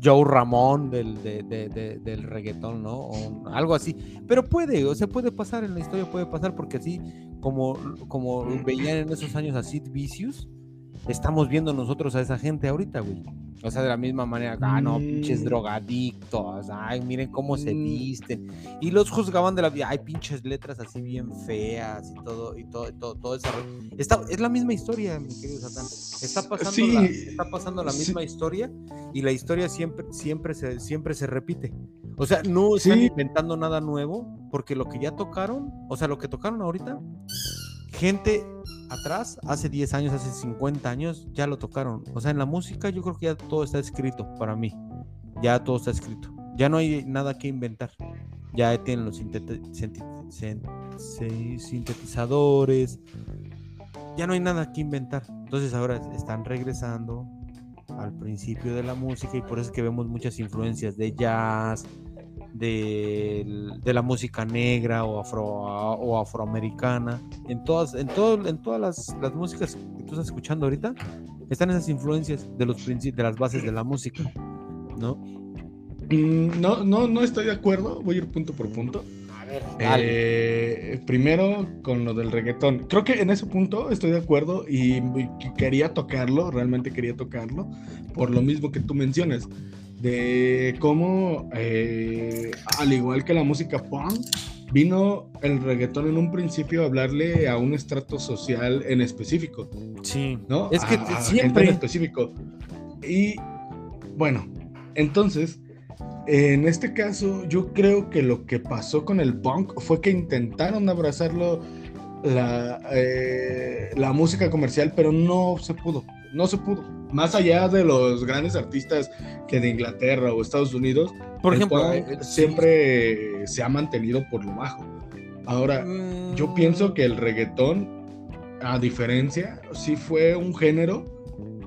Joe Ramón del, del reggaetón, ¿no? O algo así. Pero puede, o sea, puede pasar en la historia, puede pasar, porque así como, como veían en esos años a Sid Vicious, estamos viendo nosotros a esa gente ahorita, güey. O sea, de la misma manera, ah, no, pinches drogadictos, ay, miren cómo se visten. Y los juzgaban de la vida, ay, pinches letras así bien feas y todo, y todo, todo, todo eso. Está, es la misma historia, mi querido Satán. Está pasando, la, está pasando la misma historia y la historia siempre, siempre, se, siempre se repite. O sea, no están inventando nada nuevo, porque lo que ya tocaron, o sea, lo que tocaron ahorita, gente atrás, hace 10 años, hace 50 años, ya lo tocaron. O sea, en la música yo creo que ya todo está escrito para mí. Ya todo está escrito. Ya no hay nada que inventar. Ya tienen los sintetizadores. Ya no hay nada que inventar. Entonces ahora están regresando al principio de la música y por eso es que vemos muchas influencias de jazz, de, la música negra o, afro, o afroamericana. En todas, en todo, en todas las, las, músicas que tú estás escuchando ahorita, están esas influencias de los de las bases de la música, ¿no? Mm, no, no, no estoy de acuerdo. Voy a ir punto por punto. Eh, primero con lo del reggaetón. Creo que en ese punto estoy de acuerdo y quería tocarlo, realmente quería tocarlo, por lo mismo que tú mencionas de cómo, eh, al igual que la música punk, vino el reggaetón en un principio a hablarle a un estrato social en específico. Sí. ¿No? Es que siempre. en específico. Y bueno, entonces, en este caso, yo creo que lo que pasó con el punk fue que intentaron abrazarlo la, eh, la música comercial, pero no se pudo no se pudo. Más allá de los grandes artistas que de Inglaterra o Estados Unidos, por ejemplo, eh, siempre se ha mantenido por lo bajo. Ahora, yo mm. pienso que el reggaetón, a diferencia, sí fue un género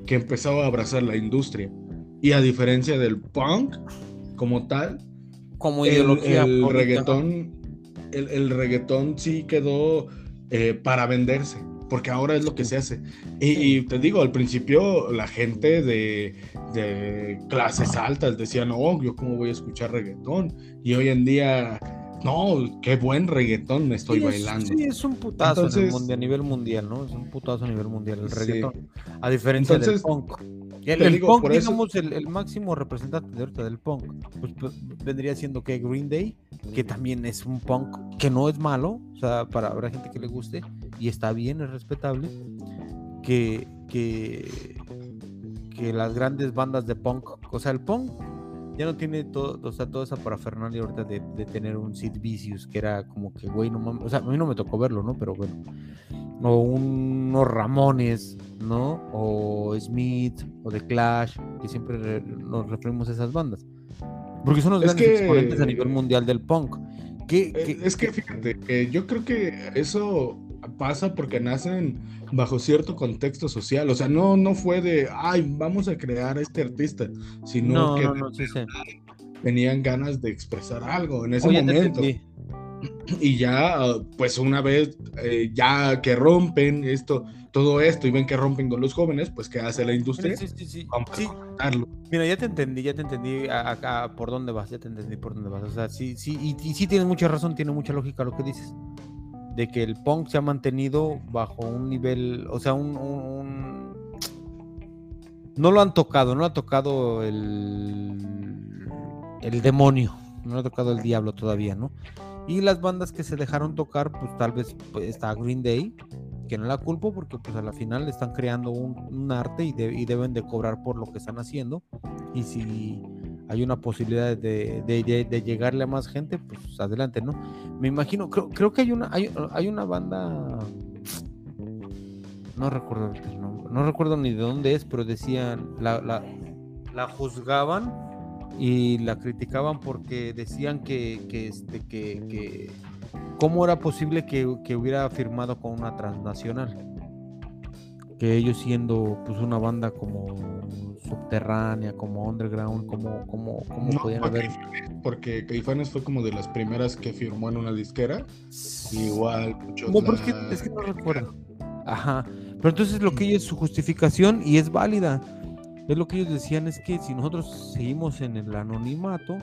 que empezó a abrazar la industria. Y a diferencia del punk como tal, como ideología el, reggaetón, el, reggaetón sí quedó eh, para venderse porque ahora es lo que se hace. Y, te digo, al principio la gente de, clases altas decía, no, yo cómo voy a escuchar reggaetón. Y hoy en día, no, qué buen reggaetón me estoy bailando. Sí, es un putazo a nivel mundial, ¿no? Es un putazo a nivel mundial el reggaetón. A diferencia del punk. El, punk, digamos, el, máximo representante de ahorita del punk, pues, pues, vendría siendo que Green Day, que también es un punk que no es malo, o sea, para habrá gente que le guste, y está bien, es respetable, que, que, que las grandes bandas de punk, o sea, el punk ya no tiene todo, o sea, toda esa parafernalia ahorita de, de, tener un Sid Vicious que era como que, güey, no mames, o sea, a mí no me tocó verlo, ¿no? Pero bueno, o unos Ramones, ¿no? O Smith, o The Clash, que siempre nos referimos a esas bandas. Porque son los grandes exponentes a nivel mundial del punk. Eh, es que fíjate, yo creo que eso pasa porque nacen bajo cierto contexto social. O sea, no, no fue de, ay, vamos a crear a este artista, sino que tenían ganas de expresar algo en ese momento. Y ya, pues una vez, eh, ya que rompen esto, todo esto y ven que rompen con los jóvenes, pues ¿qué hace la industria? Sí, sí, sí. Mira, ya te entendí, ya te entendí acá por dónde vas, ya te entendí por dónde vas. O sea, sí, sí, y, y sí tienes mucha razón, tiene mucha lógica lo que dices de que el punk se ha mantenido bajo un nivel, o sea, un, no lo han tocado, no ha tocado el, el demonio, no ha tocado el diablo todavía, ¿no? Y las bandas que se dejaron tocar, pues tal vez pues, está Green Day, que no la culpo porque pues a la final están creando un, arte y, y, deben de cobrar por lo que están haciendo. Y si hay una posibilidad de, llegarle a más gente, pues adelante, ¿no? Me imagino, creo, creo que hay una, hay, una banda, no recuerdo no recuerdo ni de dónde es, pero decían, la, la, juzgaban y la criticaban porque decían que, que, este, que, que cómo era posible que, que hubiera firmado con una transnacional que ellos siendo pues una banda como subterránea, como underground, como, como, como podían haber. Porque Caifanes fue como de las primeras que firmó en una disquera. Igual, No, pero es que, es que no recuerdo. Ajá. Pero entonces lo que ellos, su justificación, y es válida, es lo que ellos decían, es que si nosotros seguimos en el anonimato,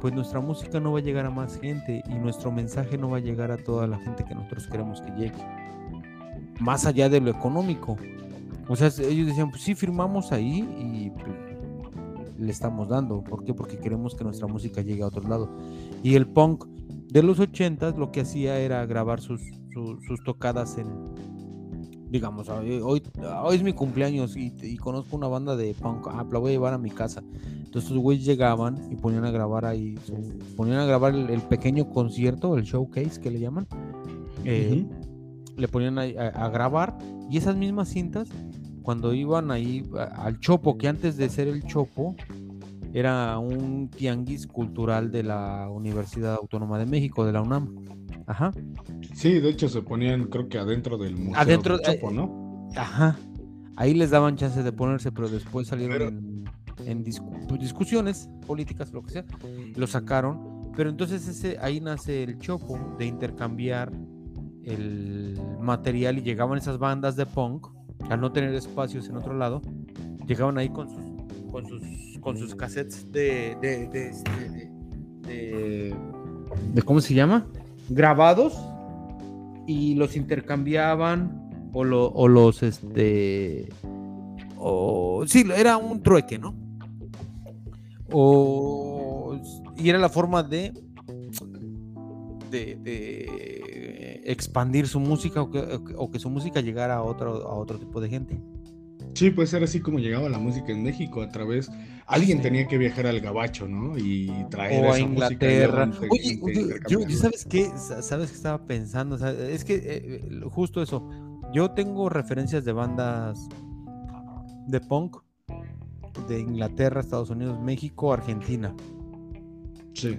pues nuestra música no va a llegar a más gente y nuestro mensaje no va a llegar a toda la gente que nosotros queremos que llegue más allá de lo económico. O sea, ellos decían, pues sí, firmamos ahí y pues, le estamos dando. ¿Por qué? Porque queremos que nuestra música llegue a otro lado. Y el punk de los ochentas lo que hacía era grabar sus, sus, tocadas en, digamos, hoy, hoy es mi cumpleaños y, conozco una banda de punk, ah, la voy a llevar a mi casa. Entonces los güeyes llegaban y ponían a grabar ahí, ponían a grabar el, pequeño concierto, el showcase que le llaman. Eh, le ponían a, grabar y esas mismas cintas, cuando iban ahí al Chopo, que antes de ser el Chopo, era un tianguis cultural de la Universidad Autónoma de México, de la UNAM. Ajá. Sí, de hecho se ponían, creo que adentro del museo adentro, del Chopo, ¿no? Ajá. Ahí les daban chance de ponerse, pero después salieron en, pues, discusiones políticas, lo que sea, lo sacaron. Pero entonces ese, ahí nace el chopo de intercambiar el material y llegaban esas bandas de punk, al no tener espacios en otro lado, llegaban ahí con sus, con sus, con sus cassettes de, de, de, este, de, ¿cómo se llama? Grabados y los intercambiaban o, lo, o los, este, o, sí, era un trueque, ¿no? O, y era la forma de de, expandir su música o que, su música llegara a otro, a otro tipo de gente. Sí, puede ser así como llegaba la música en México a través. Alguien tenía que viajar al gabacho, ¿no? Y traer o a Inglaterra. Oye, yo, ¿sabes qué? ¿Sabes qué estaba pensando? es que eh, justo eso. Yo tengo referencias de bandas de punk de Inglaterra, Estados Unidos, México, Argentina. Sí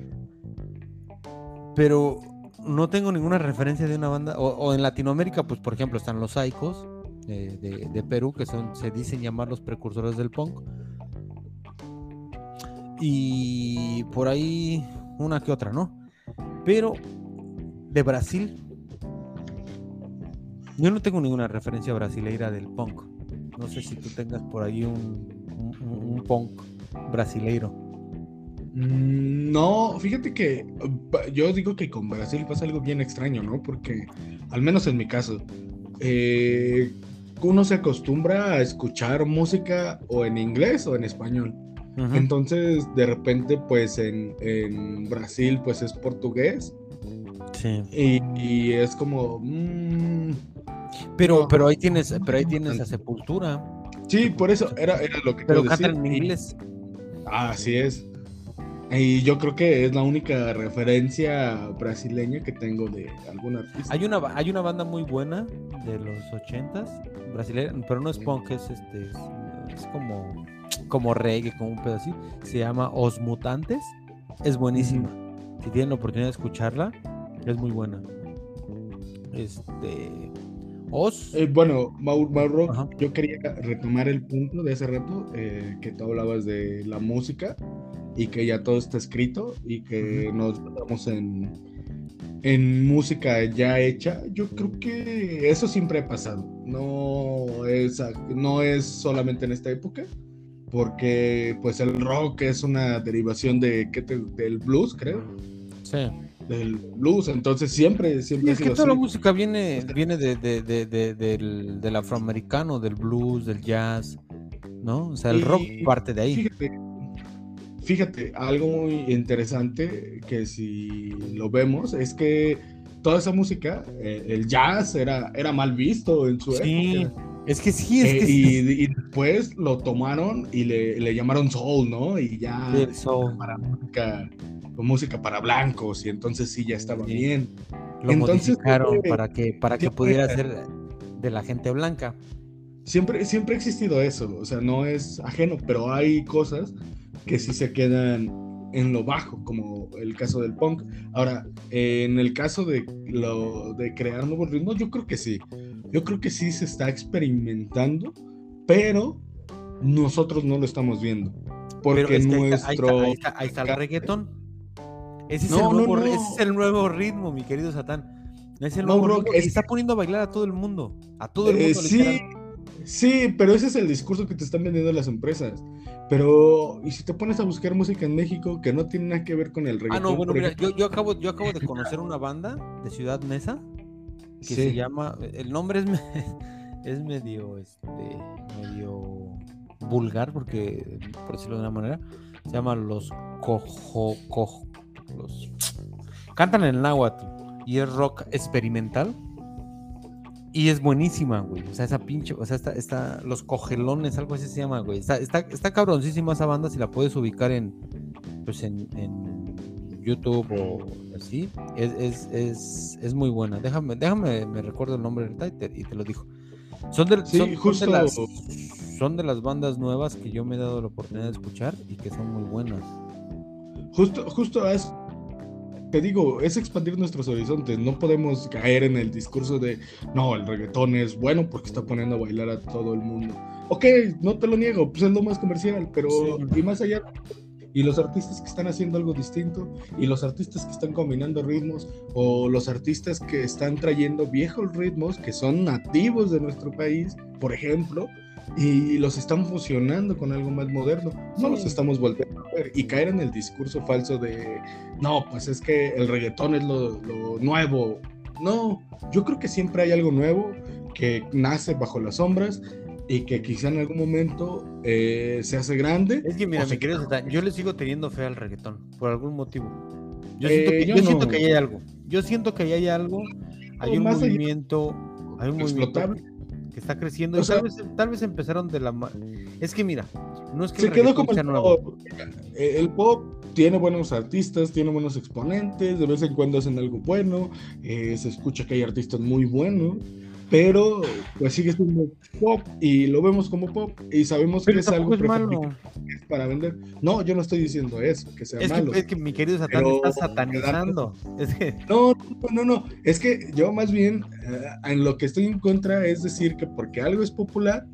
pero no tengo ninguna referencia de una banda, o, en Latinoamérica, pues por ejemplo están los Saicos de, Perú, que son, se dicen llamar los precursores del punk. Y por ahí una que otra, ¿no? Pero de Brasil, yo no tengo ninguna referencia brasileira del punk. No sé si tú tengas por ahí un punk brasileiro. Mm, no, fíjate que yo digo que con Brasil pasa algo bien extraño, ¿no? Porque, al menos en mi caso, eh, uno se acostumbra a escuchar música o en inglés o en español. Entonces, de repente, pues en, Brasil, pues es portugués. Sí. Y, es como. Mm, pero, pero ahí tienes, pero ahí tienes la sepultura. Sí, por eso era, era lo que Pero cantan en inglés. Ah, así es. Y yo creo que es la única referencia brasileña que tengo de algún artista. Hay una, hay una banda muy buena de los ochentas, brasileña, pero no es punk, es este, es, como, como reggae, como un pedacito. Se llama Os Mutantes. Es buenísima. Si tienen la oportunidad de escucharla, es muy buena. Este. Os. Eh, bueno, Mauro, yo quería retomar el punto de ese rato eh, que tú hablabas de la música y que ya todo está escrito y que nos basamos en, en música ya hecha, yo creo que eso siempre ha pasado. No es, no es solamente en esta época, porque pues el rock es una derivación de, ¿qué del blues, creo. Sí. Del blues, entonces siempre, siempre es que toda la música viene, viene de, de, de, del, del, afroamericano, del blues, del jazz, ¿no? O sea, el rock parte de ahí. Fíjate, fíjate, algo muy interesante que si lo vemos es que toda esa música, eh, el jazz era, era mal visto en su sí, Es que sí, es eh, que y, después lo tomaron y le, llamaron soul, ¿no? Y ya para música, música para blancos, y entonces sí ya estaba bien. Lo entonces, modificaron para que, para que pudiera ser de la gente blanca. Siempre, siempre ha existido eso, o sea, no es ajeno, pero hay cosas que sí se quedan en lo bajo, como el caso del punk. Ahora, en el caso de lo de crear nuevos ritmos, yo creo que sí. Yo creo que sí se está experimentando, pero nosotros no lo estamos viendo. Porque nuestro. Ahí está, el reggaetón. Ese es, el nuevo, ese es el nuevo ritmo, mi querido Satán. Es el nuevo ritmo. está poniendo a bailar a todo el mundo. A todo el eh, mundo. sí, sí, pero ese es el discurso que te están vendiendo las empresas. Pero, ¿y si te pones a buscar música en México que no tiene nada que ver con el reggaetón? Ah, no, bueno, mira, yo, acabo, yo acabo de conocer una banda de Ciudad Mesa que se llama, el nombre es, es medio, este, medio vulgar, porque, por decirlo de una manera, se llama Los Cojo, cojo los... Cantan en náhuatl y es rock experimental. Y es buenísima, güey. O sea, esa pinche, o sea, está, está, los cogelones, algo así se llama, güey. Está, está, está cabroncísima esa banda si la puedes ubicar en, pues en, en YouTube o así. Es, es, es, es, muy buena. Déjame, déjame, me recuerdo el nombre y te, y te lo dijo. Son de, sí, son, justo... son de las son de las bandas nuevas que yo me he dado la oportunidad de escuchar y que son muy buenas. Justo, justo es, te digo, es expandir nuestros horizontes. No podemos caer en el discurso de, no, el reggaetón es bueno porque está poniendo a bailar a todo el mundo. Ok, no te lo niego, pues es lo más comercial, pero sí. y más allá, y los artistas que están haciendo algo distinto, y los artistas que están combinando ritmos, o los artistas que están trayendo viejos ritmos que son nativos de nuestro país, por ejemplo, y los están fusionando con algo más moderno. No sí. los estamos volviendo a ver y caer en el discurso falso de, no, pues es que el reggaetón es lo, lo nuevo. No, yo creo que siempre hay algo nuevo que nace bajo las sombras y que quizá en algún momento eh, se hace grande. Es que mira, mi querido Zeta, yo le sigo teniendo fe al reggaetón, por algún motivo. Yo siento, eh, que, yo yo no. siento que ahí hay algo. Yo siento que ahí hay algo. Hay un movimiento. Hay un explotable. movimiento que está creciendo. O sea, tal, vez, tal vez empezaron de la. Es que mira, no es que se quedó como el pop. El pop tiene buenos artistas, tiene buenos exponentes, de vez en cuando hacen algo bueno, eh, se escucha que hay artistas muy buenos, pero pues sigue siendo pop y lo vemos como pop y sabemos pero que es algo es malo. para vender. No, yo no estoy diciendo eso, que sea es malo. Que, es que mi querido Satán pero... está satanizando. Es que... No, no, no, no, es que yo más bien uh, en lo que estoy en contra es decir que porque algo es popular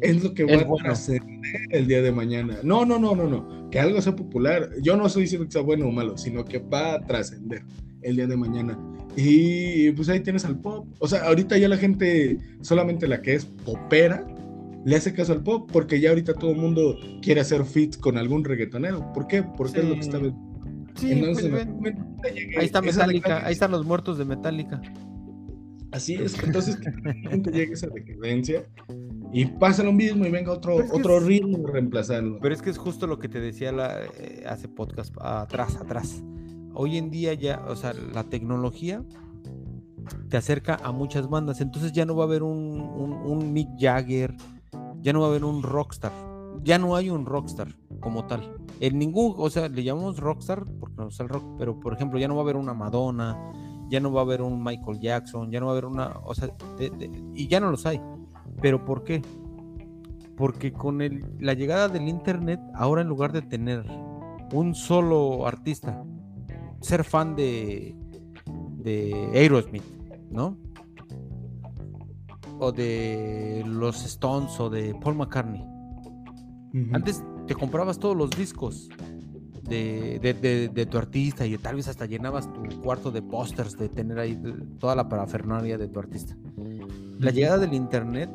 es lo que va a trascender el día de mañana. No, no, no, no, no. Que algo sea popular. Yo no estoy diciendo que sea bueno o malo, sino que va a trascender el día de mañana. Y pues ahí tienes al pop. O sea, ahorita ya la gente, solamente la que es popera, le hace caso al pop, porque ya ahorita todo el mundo quiere hacer fit con algún reggaetonero. ¿Por qué? Porque sí. es lo que está Sí, Entonces, pues, ahí está Metallica, ahí están los muertos de Metallica. Así es, entonces que llegue esa decadencia y pasa lo mismo y venga otro, otro es, ritmo reemplazarlo. Pero es que es justo lo que te decía la, eh, hace podcast atrás, atrás. Hoy en día ya, o sea, la tecnología te acerca a muchas bandas, entonces ya no va a haber un, Mick Jagger, ya no va a haber un rockstar, ya no hay un rockstar como tal. En ningún, o sea, le llamamos rockstar porque nos gusta el rock, pero por ejemplo, ya no va a haber una Madonna, ya no va a haber un Michael Jackson, ya no va a haber una, o sea, y ya no los hay. ¿Pero por qué? Porque con el, la llegada del Internet, ahora en lugar de tener un solo artista, ser fan de, de Aerosmith, ¿no? O de los Stones o de Paul McCartney. Uh -huh. Antes te comprabas todos los discos de, de, de, de, tu artista y tal vez hasta llenabas tu cuarto de pósters de tener ahí toda la parafernalia de tu artista. La llegada del internet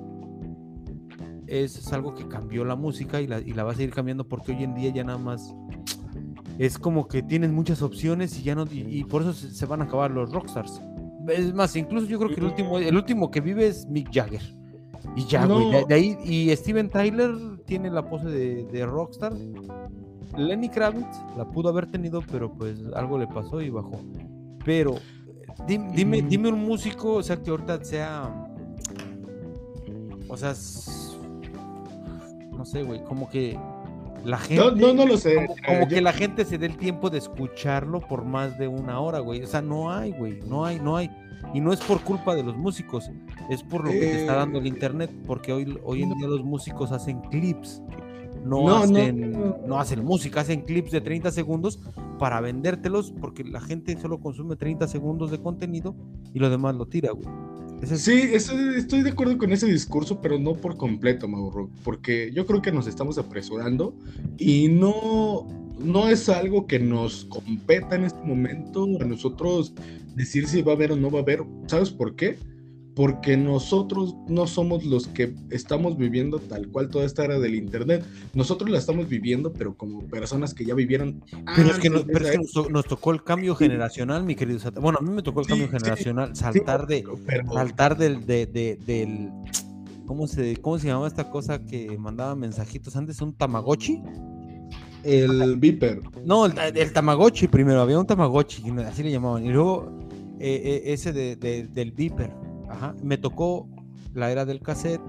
es, es algo que cambió la música y la, y la, va a seguir cambiando porque hoy en día ya nada más es como que tienes muchas opciones y ya no y, y por eso se, se, van a acabar los rockstars. Es más, incluso yo creo que el último, el último que vive es Mick Jagger. Y ya, no. güey, de, de, ahí, y Steven Tyler tiene la pose de, de rockstar. Lenny Kravitz la pudo haber tenido, pero pues algo le pasó y bajó. Pero dime, dime, dime un músico, o sea, que ahorita sea. O sea, no sé, güey, como que la gente. No, no, no lo sé. Como, como que la gente se dé el tiempo de escucharlo por más de una hora, güey. O sea, no hay, güey, no hay, no hay. Y no es por culpa de los músicos, es por lo que te está dando el internet, porque hoy, hoy en día los músicos hacen clips no, no, hacen, no, no, hacen música, hacen clips de 30 segundos para vendértelos porque la gente solo consume 30 segundos de contenido y lo demás lo tira, güey. Sí, estoy, estoy, de acuerdo con ese discurso, pero no por completo, Mauro, porque yo creo que nos estamos apresurando y no, no es algo que nos competa en este momento a nosotros decir si va a haber o no va a haber. ¿Sabes por qué? Porque nosotros no somos los que estamos viviendo tal cual toda esta era del internet. Nosotros la estamos viviendo, pero como personas que ya vivieron. Pero es que, no, pero es que nos, nos, tocó el cambio generacional, mi querido. Bueno, a mí me tocó el cambio sí, generacional, sí, saltar de, pero... saltar del, de, de, del ¿Cómo se, ¿Cómo se llamaba esta cosa que mandaba mensajitos antes? ¿Un Tamagotchi? El Viper. No, el, Tamagotchi primero, había un Tamagotchi, así le llamaban. Y luego eh, eh, ese de, del Viper. Ajá. Me tocó la era del cassette,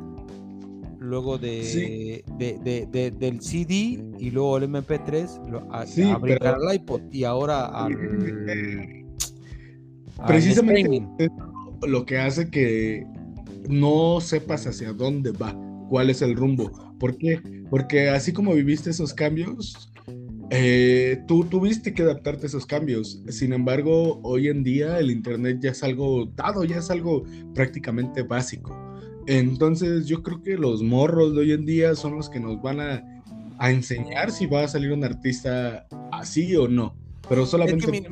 luego de, de, del CD y luego el MP3 lo, a, sí, al iPod y ahora al, precisamente lo que hace que no sepas hacia dónde va, cuál es el rumbo. ¿Por qué? Porque así como viviste esos cambios, eh, tú tuviste que adaptarte a esos cambios. Sin embargo, hoy en día el Internet ya es algo dado, ya es algo prácticamente básico. Entonces yo creo que los morros de hoy en día son los que nos van a, enseñar si va a salir un artista así o no. Pero solamente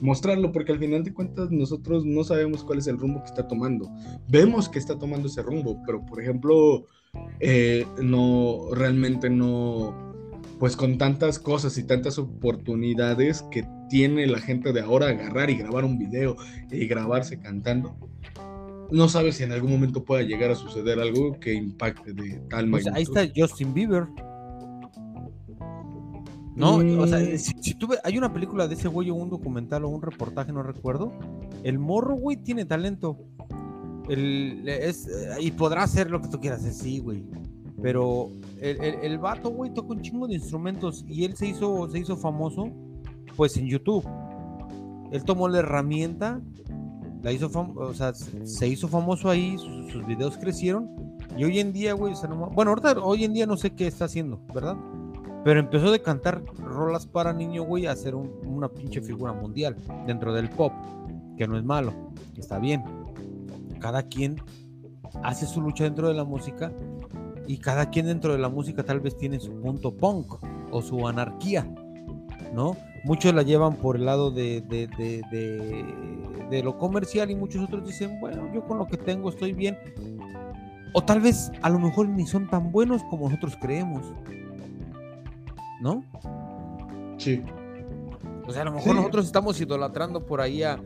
mostrarlo, porque al final de cuentas nosotros no sabemos cuál es el rumbo que está tomando. Vemos que está tomando ese rumbo, pero por ejemplo, eh, no, realmente no, pues con tantas cosas y tantas oportunidades que tiene la gente de ahora agarrar y grabar un video y grabarse cantando, no sabes si en algún momento pueda llegar a suceder algo que impacte de tal manera. Pues ahí está Justin Bieber. No, o sea, mm. si, tú hay una película de ese güey o un documental o un reportaje, no recuerdo. El morro, güey, tiene talento. El, es, y podrá hacer lo que tú quieras, sí, güey. Pero el, el, el vato, güey, toca un chingo de instrumentos y él se hizo, se hizo famoso, pues en YouTube. Él tomó la herramienta la hizo o sea, se hizo famoso ahí, sus, videos crecieron y hoy en día, güey, bueno, ahorita hoy en día no sé qué está haciendo, ¿verdad? Pero empezó de cantar rolas para niño, güey, a ser una pinche figura mundial dentro del pop, que no es malo, está bien. Cada quien hace su lucha dentro de la música y cada quien dentro de la música tal vez tiene su punto punk o su anarquía, ¿no? Muchos la llevan por el lado de, de, lo comercial y muchos otros dicen, bueno, yo con lo que tengo estoy bien. O tal vez a lo mejor ni son tan buenos como nosotros creemos. ¿No? Sí. O sea, a lo mejor nosotros estamos idolatrando por ahí a,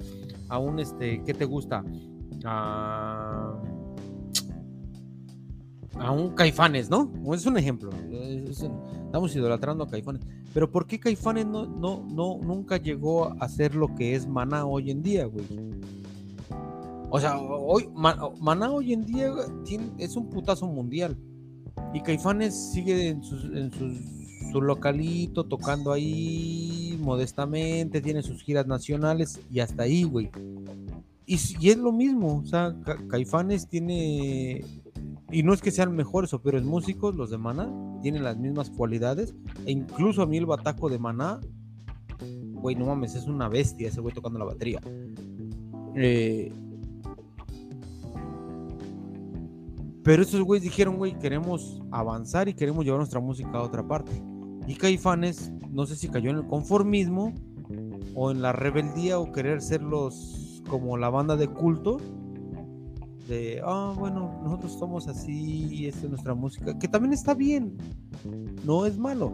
a un, este, ¿qué te gusta? A a un Caifanes, ¿no? Es un ejemplo. estamos idolatrando a Caifanes. Pero ¿por qué Caifanes no, no, no, nunca llegó a ser lo que es Maná hoy en día, güey? O sea, hoy, Maná hoy en día es un putazo mundial. Y Caifanes sigue en, su localito, tocando ahí modestamente, tiene sus giras nacionales y hasta ahí, güey. Y, y, es lo mismo, o sea, Caifanes tiene y no es que sean mejores o peores músicos, los de Maná tienen las mismas cualidades. E incluso a mí el bataco de Maná, güey, no mames, es una bestia ese güey tocando la batería. Eh, pero esos güeyes dijeron, güey, queremos avanzar y queremos llevar nuestra música a otra parte. Y Caifanes, no sé si cayó en el conformismo o en la rebeldía o querer ser los como la banda de culto de, ah, bueno, nosotros somos así, esta es nuestra música, que también está bien, no es malo.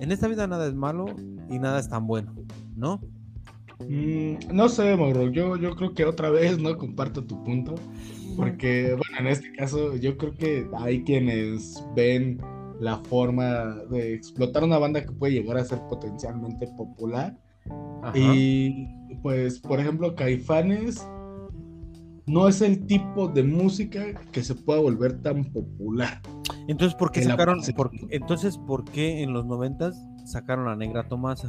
En esta vida nada es malo y nada es tan bueno, ¿no? Mm, no sé, Mauro, yo, yo creo que otra vez no comparto tu punto, porque, bueno, en este caso yo creo que hay quienes ven la forma de explotar una banda que puede llegar a ser potencialmente popular. Y pues, por ejemplo, Caifanes no es el tipo de música que se pueda volver tan popular. Entonces, ¿por qué sacaron, entonces, ¿por qué en los noventas sacaron a Negra Tomasa?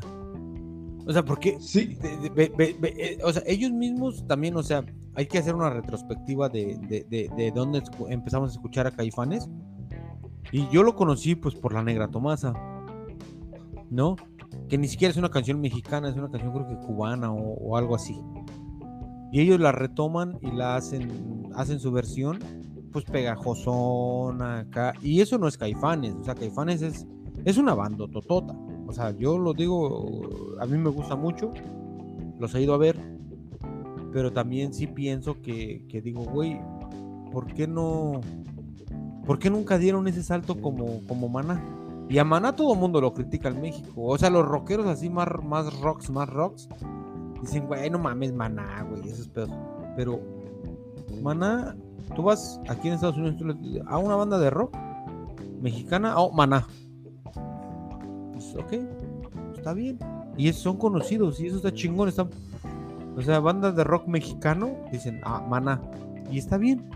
O sea, porque sí. Eh, o sea, ellos mismos también, o sea, hay que hacer una retrospectiva de, de, dónde empezamos a escuchar a Caifanes. Y yo lo conocí pues por la Negra Tomasa, ¿no? Que ni siquiera es una canción mexicana, es una canción creo que cubana o algo así y ellos la retoman y la hacen, hacen su versión, pues pegajosona acá. Y eso no es Caifanes, o sea, Caifanes es, es una banda totota. O sea, yo lo digo, a mí me gusta mucho, los he ido a ver, pero también sí pienso que, que digo, güey, ¿por qué no? ¿Por qué nunca dieron ese salto como, como Maná? Y a Maná todo el mundo lo critica en México. O sea, los rockeros así más, más rocks, más rocks, Dicen, güey, no mames, maná, güey, esos pedos. Pero maná Tú vas aquí en Estados Unidos a una banda de rock mexicana o Maná. Pues, ok, está bien. Y son conocidos y eso está chingón. Están, o sea, bandas de rock mexicano dicen, ah, Maná. Y está bien.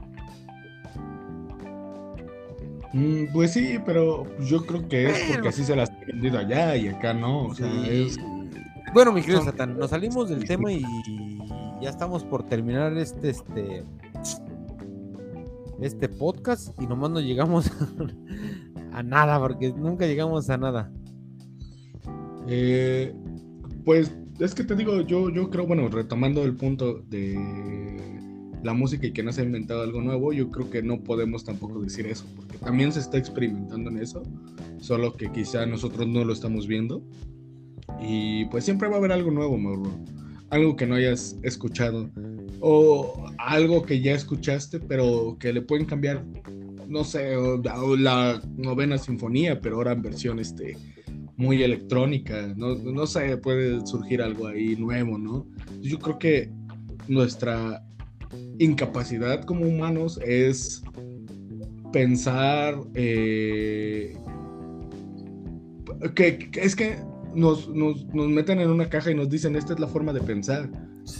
Mm, pues sí, pero yo creo que es porque así se las ha vendido allá y acá no. O sea, es... Bueno, mi querido Satán, nos salimos del tema y ya estamos por terminar este, este, este podcast y nomás no llegamos a nada, porque nunca llegamos a nada. Eh, pues es que te digo, yo, yo creo, bueno, retomando el punto de la música y que no se ha inventado algo nuevo, yo creo que no podemos tampoco decir eso, porque también se está experimentando en eso, solo que quizá nosotros no lo estamos viendo. Y pues siempre va a haber algo nuevo, Mauro. Algo que no hayas escuchado. O algo que ya escuchaste, pero que le pueden cambiar, no sé, la novena sinfonía, pero ahora en versión este, muy electrónica. No, no sé, puede surgir algo ahí nuevo, ¿no? Yo creo que nuestra incapacidad como humanos es pensar eh, que, es que nos, meten en una caja y nos dicen esta es la forma de pensar.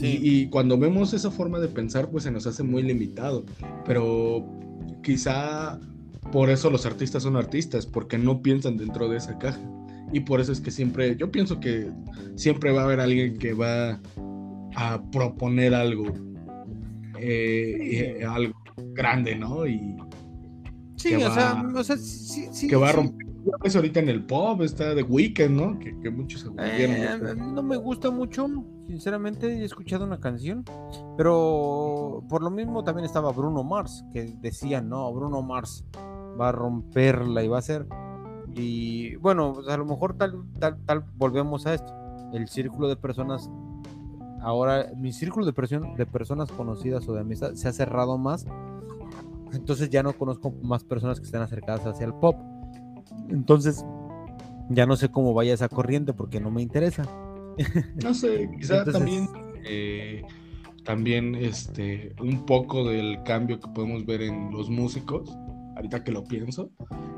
Y, cuando vemos esa forma de pensar, pues se nos hace muy limitado. Pero quizá por eso los artistas son artistas, porque no piensan dentro de esa caja. Y por eso es que siempre, yo pienso que siempre va a haber alguien que va a proponer algo eh, algo grande, ¿no? Y sí, o, sea, o sea, sí, sí, que va a romper. Es ahorita en el pop, está de Weekend, ¿no? Que, muchos se eh, no me gusta mucho, sinceramente, he escuchado una canción, pero por lo mismo también estaba Bruno Mars, que decían, no, Bruno Mars va a romperla y va a ser. Y bueno, pues a lo mejor tal, tal, tal, volvemos a esto. El círculo de personas ahora mi círculo de, presión, de personas conocidas o de amistad se ha cerrado más. Entonces ya no conozco más personas que estén acercadas hacia el pop. Entonces ya no sé cómo vaya esa corriente porque no me interesa. No sé, quizá también, eh, también este, un poco del cambio que podemos ver en los músicos, ahorita que lo pienso,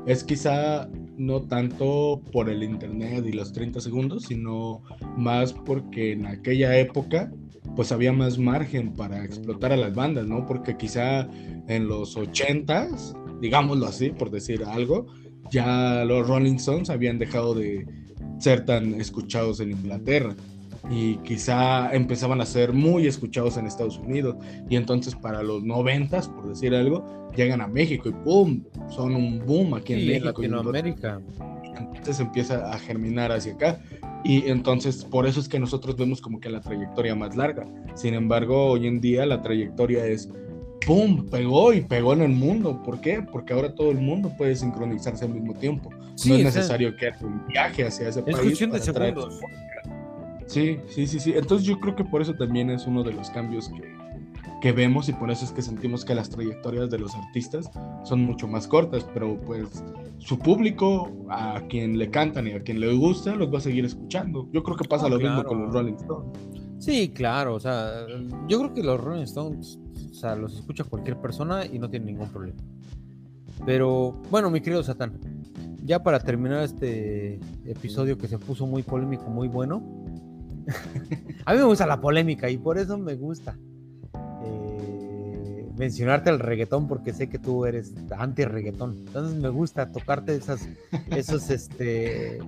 es quizá no tanto por el internet y los 30 segundos, sino más porque en aquella época pues había más margen para explotar a las bandas, ¿no? Porque quizá en los 80s, digámoslo así, por decir algo, ya los Rolling Stones habían dejado de ser tan escuchados en Inglaterra y quizá empezaban a ser muy escuchados en Estados Unidos y entonces para los noventas, por decir algo, llegan a México y ¡pum! son un boom aquí en México. En Latinoamérica. Entonces empieza a germinar hacia acá y entonces por eso es que nosotros vemos como que la trayectoria más larga. Sin embargo, hoy en día la trayectoria es ¡pum! pegó y pegó en el mundo. ¿Por qué? Porque ahora todo el mundo puede sincronizarse al mismo tiempo. no es necesario que haga un viaje hacia ese país. Es cuestión de segundos. Sí, sí, sí, sí. Entonces yo creo que por eso también es uno de los cambios que, que vemos y por eso es que sentimos que las trayectorias de los artistas son mucho más cortas, pero pues su público, a quien le cantan y a quien le gusta, los va a seguir escuchando. Yo creo que pasa lo mismo con los Rolling Stones. Sí, claro, o sea, yo creo que los Rolling Stones, o sea, los escucha cualquier persona y no tiene ningún problema. Pero bueno, mi querido Satán, ya para terminar este episodio que se puso muy polémico, muy bueno, a mí me gusta la polémica y por eso me gusta eh, mencionarte el reggaetón porque sé que tú eres anti-reggaetón. Entonces me gusta tocarte esas, esos, este,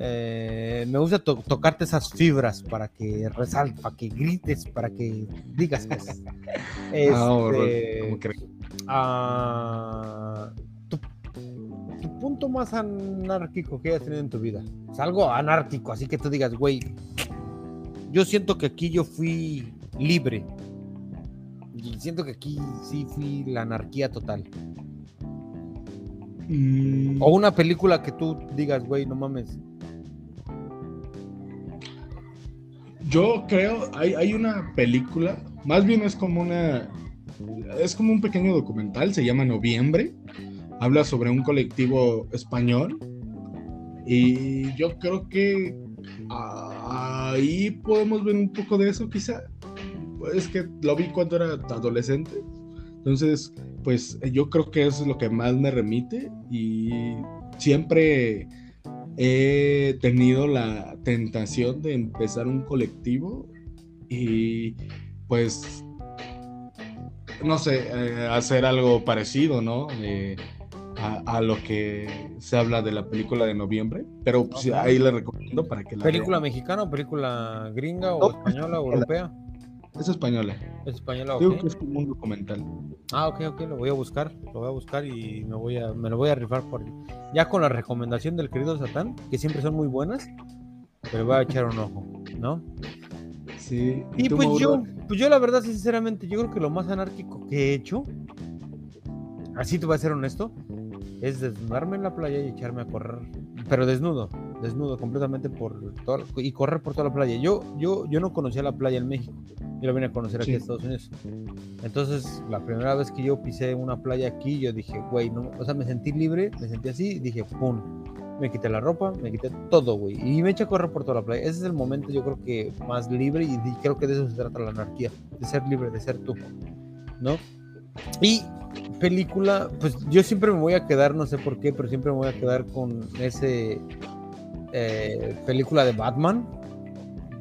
eh, me gusta tocarte esas fibras para que resalte, para que grites, para que digas cosas. Este, ah, tu, tu, punto más anárquico que hayas tenido en tu vida. Es algo anárquico, así que tú digas, güey, yo siento que aquí yo fui libre. Y siento que aquí sí fui la anarquía total. Mm. O una película que tú digas, güey, no mames. Yo creo, hay, hay una película, más bien es como una, es como un pequeño documental, se llama Noviembre, habla sobre un colectivo español y yo creo que ahí podemos ver un poco de eso, quizá. Es que lo vi cuando era adolescente. Entonces, pues yo creo que eso es lo que más me remite y siempre he tenido la tentación de empezar un colectivo y pues no sé, eh, hacer algo parecido, ¿no? Eh, a, lo que se habla de la película de noviembre, pero pues, ahí le recomiendo para que la ¿Película mexicana o película gringa o española o europea? Es española. Es española. Digo que es como un documental. Ah, ok, ok, lo voy a buscar, lo voy a buscar y me voy a, me lo voy a rifar por ya con la recomendación del querido Satán, que siempre son muy buenas, pero voy a echar un ojo, ¿no? Sí. Y, pues yo, pues yo la verdad, sinceramente, yo creo que lo más anárquico que he hecho, así te voy a ser honesto, es desnudarme en la playa y echarme a correr, pero desnudo, desnudo completamente por todo, y correr por toda la playa. Yo, yo, yo no conocía la playa en México, yo la vine a conocer aquí en Estados Unidos. Entonces, la primera vez que yo pisé una playa aquí, yo dije, güey, no, o sea, me sentí libre, me sentí así, dije, pum, me quité la ropa, me quité todo, güey, y me eché a correr por toda la playa. Ese es el momento, yo creo que más libre, y creo que de eso se trata la anarquía, de ser libre, de ser tú, ¿no? Y película, pues yo siempre me voy a quedar, no sé por qué, pero siempre me voy a quedar con ese eh, película de Batman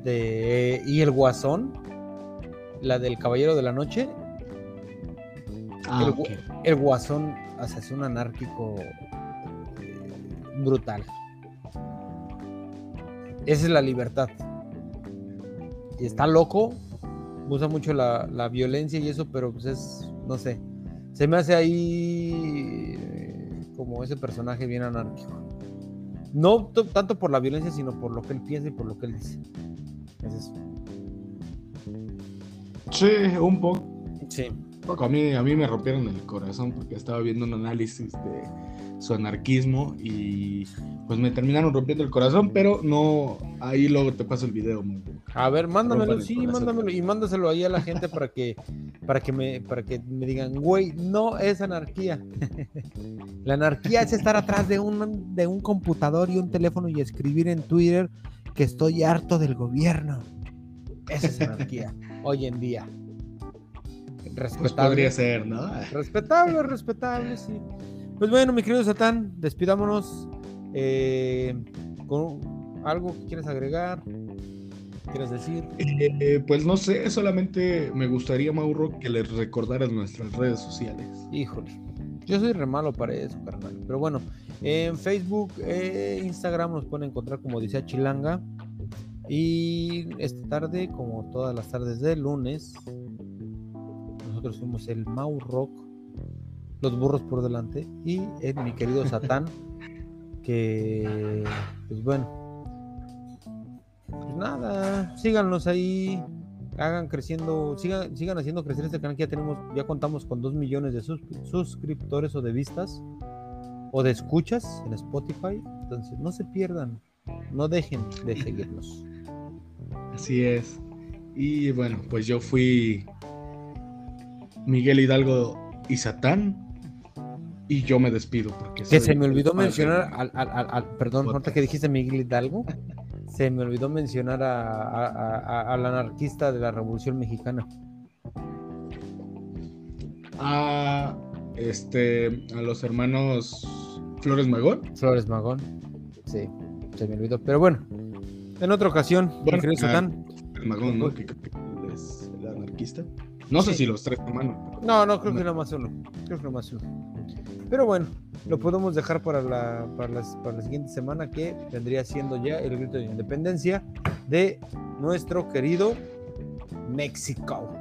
de, y el Guasón, la del Caballero de la Noche. Ah, el, Guasón hace es un anárquico brutal. Esa es la libertad. Y está loco, usa mucho la, la violencia y eso, pero pues es, no sé, se me hace ahí eh, como ese personaje bien anárquico. No tanto por la violencia, sino por lo que él piensa y por lo que él dice. Es eso. Sí, un poco. Sí. A mí, a mí me rompieron el corazón porque estaba viendo un análisis de su anarquismo y pues me terminaron rompiendo el corazón, pero no, ahí luego te paso el video. A ver, mándamelo, sí, mándamelo y mándaselo ahí a la gente para que, para que me, para que me digan, güey, no es anarquía. la anarquía es estar atrás de un, de un computador y un teléfono y escribir en Twitter que estoy harto del gobierno. Esa es anarquía, hoy en día. Pues respetable. podría ser, ¿no? Respetable, respetable, sí. Pues bueno, mi querido Satán, despidámonos eh, con algo que quieres agregar, quieres decir. Eh, pues no sé, solamente me gustaría, Mauro, que les recordaras nuestras redes sociales. Híjole, yo soy re malo para eso, carnal. Pero bueno, en Facebook, e Instagram nos pueden encontrar como dice Chilanga. Y esta tarde, como todas las tardes de lunes, nosotros somos el Mau Rock los burros por delante y en mi querido Satán que pues bueno pues nada síganos ahí hagan creciendo sigan sigan haciendo crecer este canal que ya tenemos ya contamos con dos millones de suscriptores o de vistas o de escuchas en Spotify entonces no se pierdan no dejen de seguirnos así es y bueno pues yo fui Miguel Hidalgo y Satán y yo me despido porque... Que se me olvidó mencionar, al, perdón, ahorita que dijiste Miguel Hidalgo, se me olvidó mencionar a, al anarquista de la Revolución Mexicana. A, este, a los hermanos Flores Magón. Flores Magón, sí, se me olvidó. Pero bueno, en otra ocasión, bueno, El Magón, ¿no? Que, es el anarquista. No sé si los tres hermanos. No, no, creo que nada más uno. Creo que nada más uno. Pero bueno, lo podemos dejar para la, para, la siguiente semana que vendría siendo ya el grito de independencia de nuestro querido México.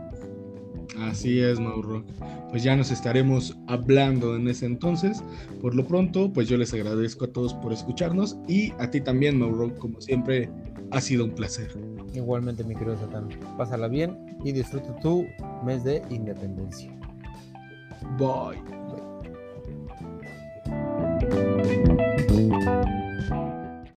Así es, Mauro. Pues ya nos estaremos hablando en ese entonces. Por lo pronto, pues yo les agradezco a todos por escucharnos y a ti también, Mauro. Como siempre, ha sido un placer. Igualmente, mi querido Satán. Pásala bien y disfruta tu mes de independencia. Bye. Bye.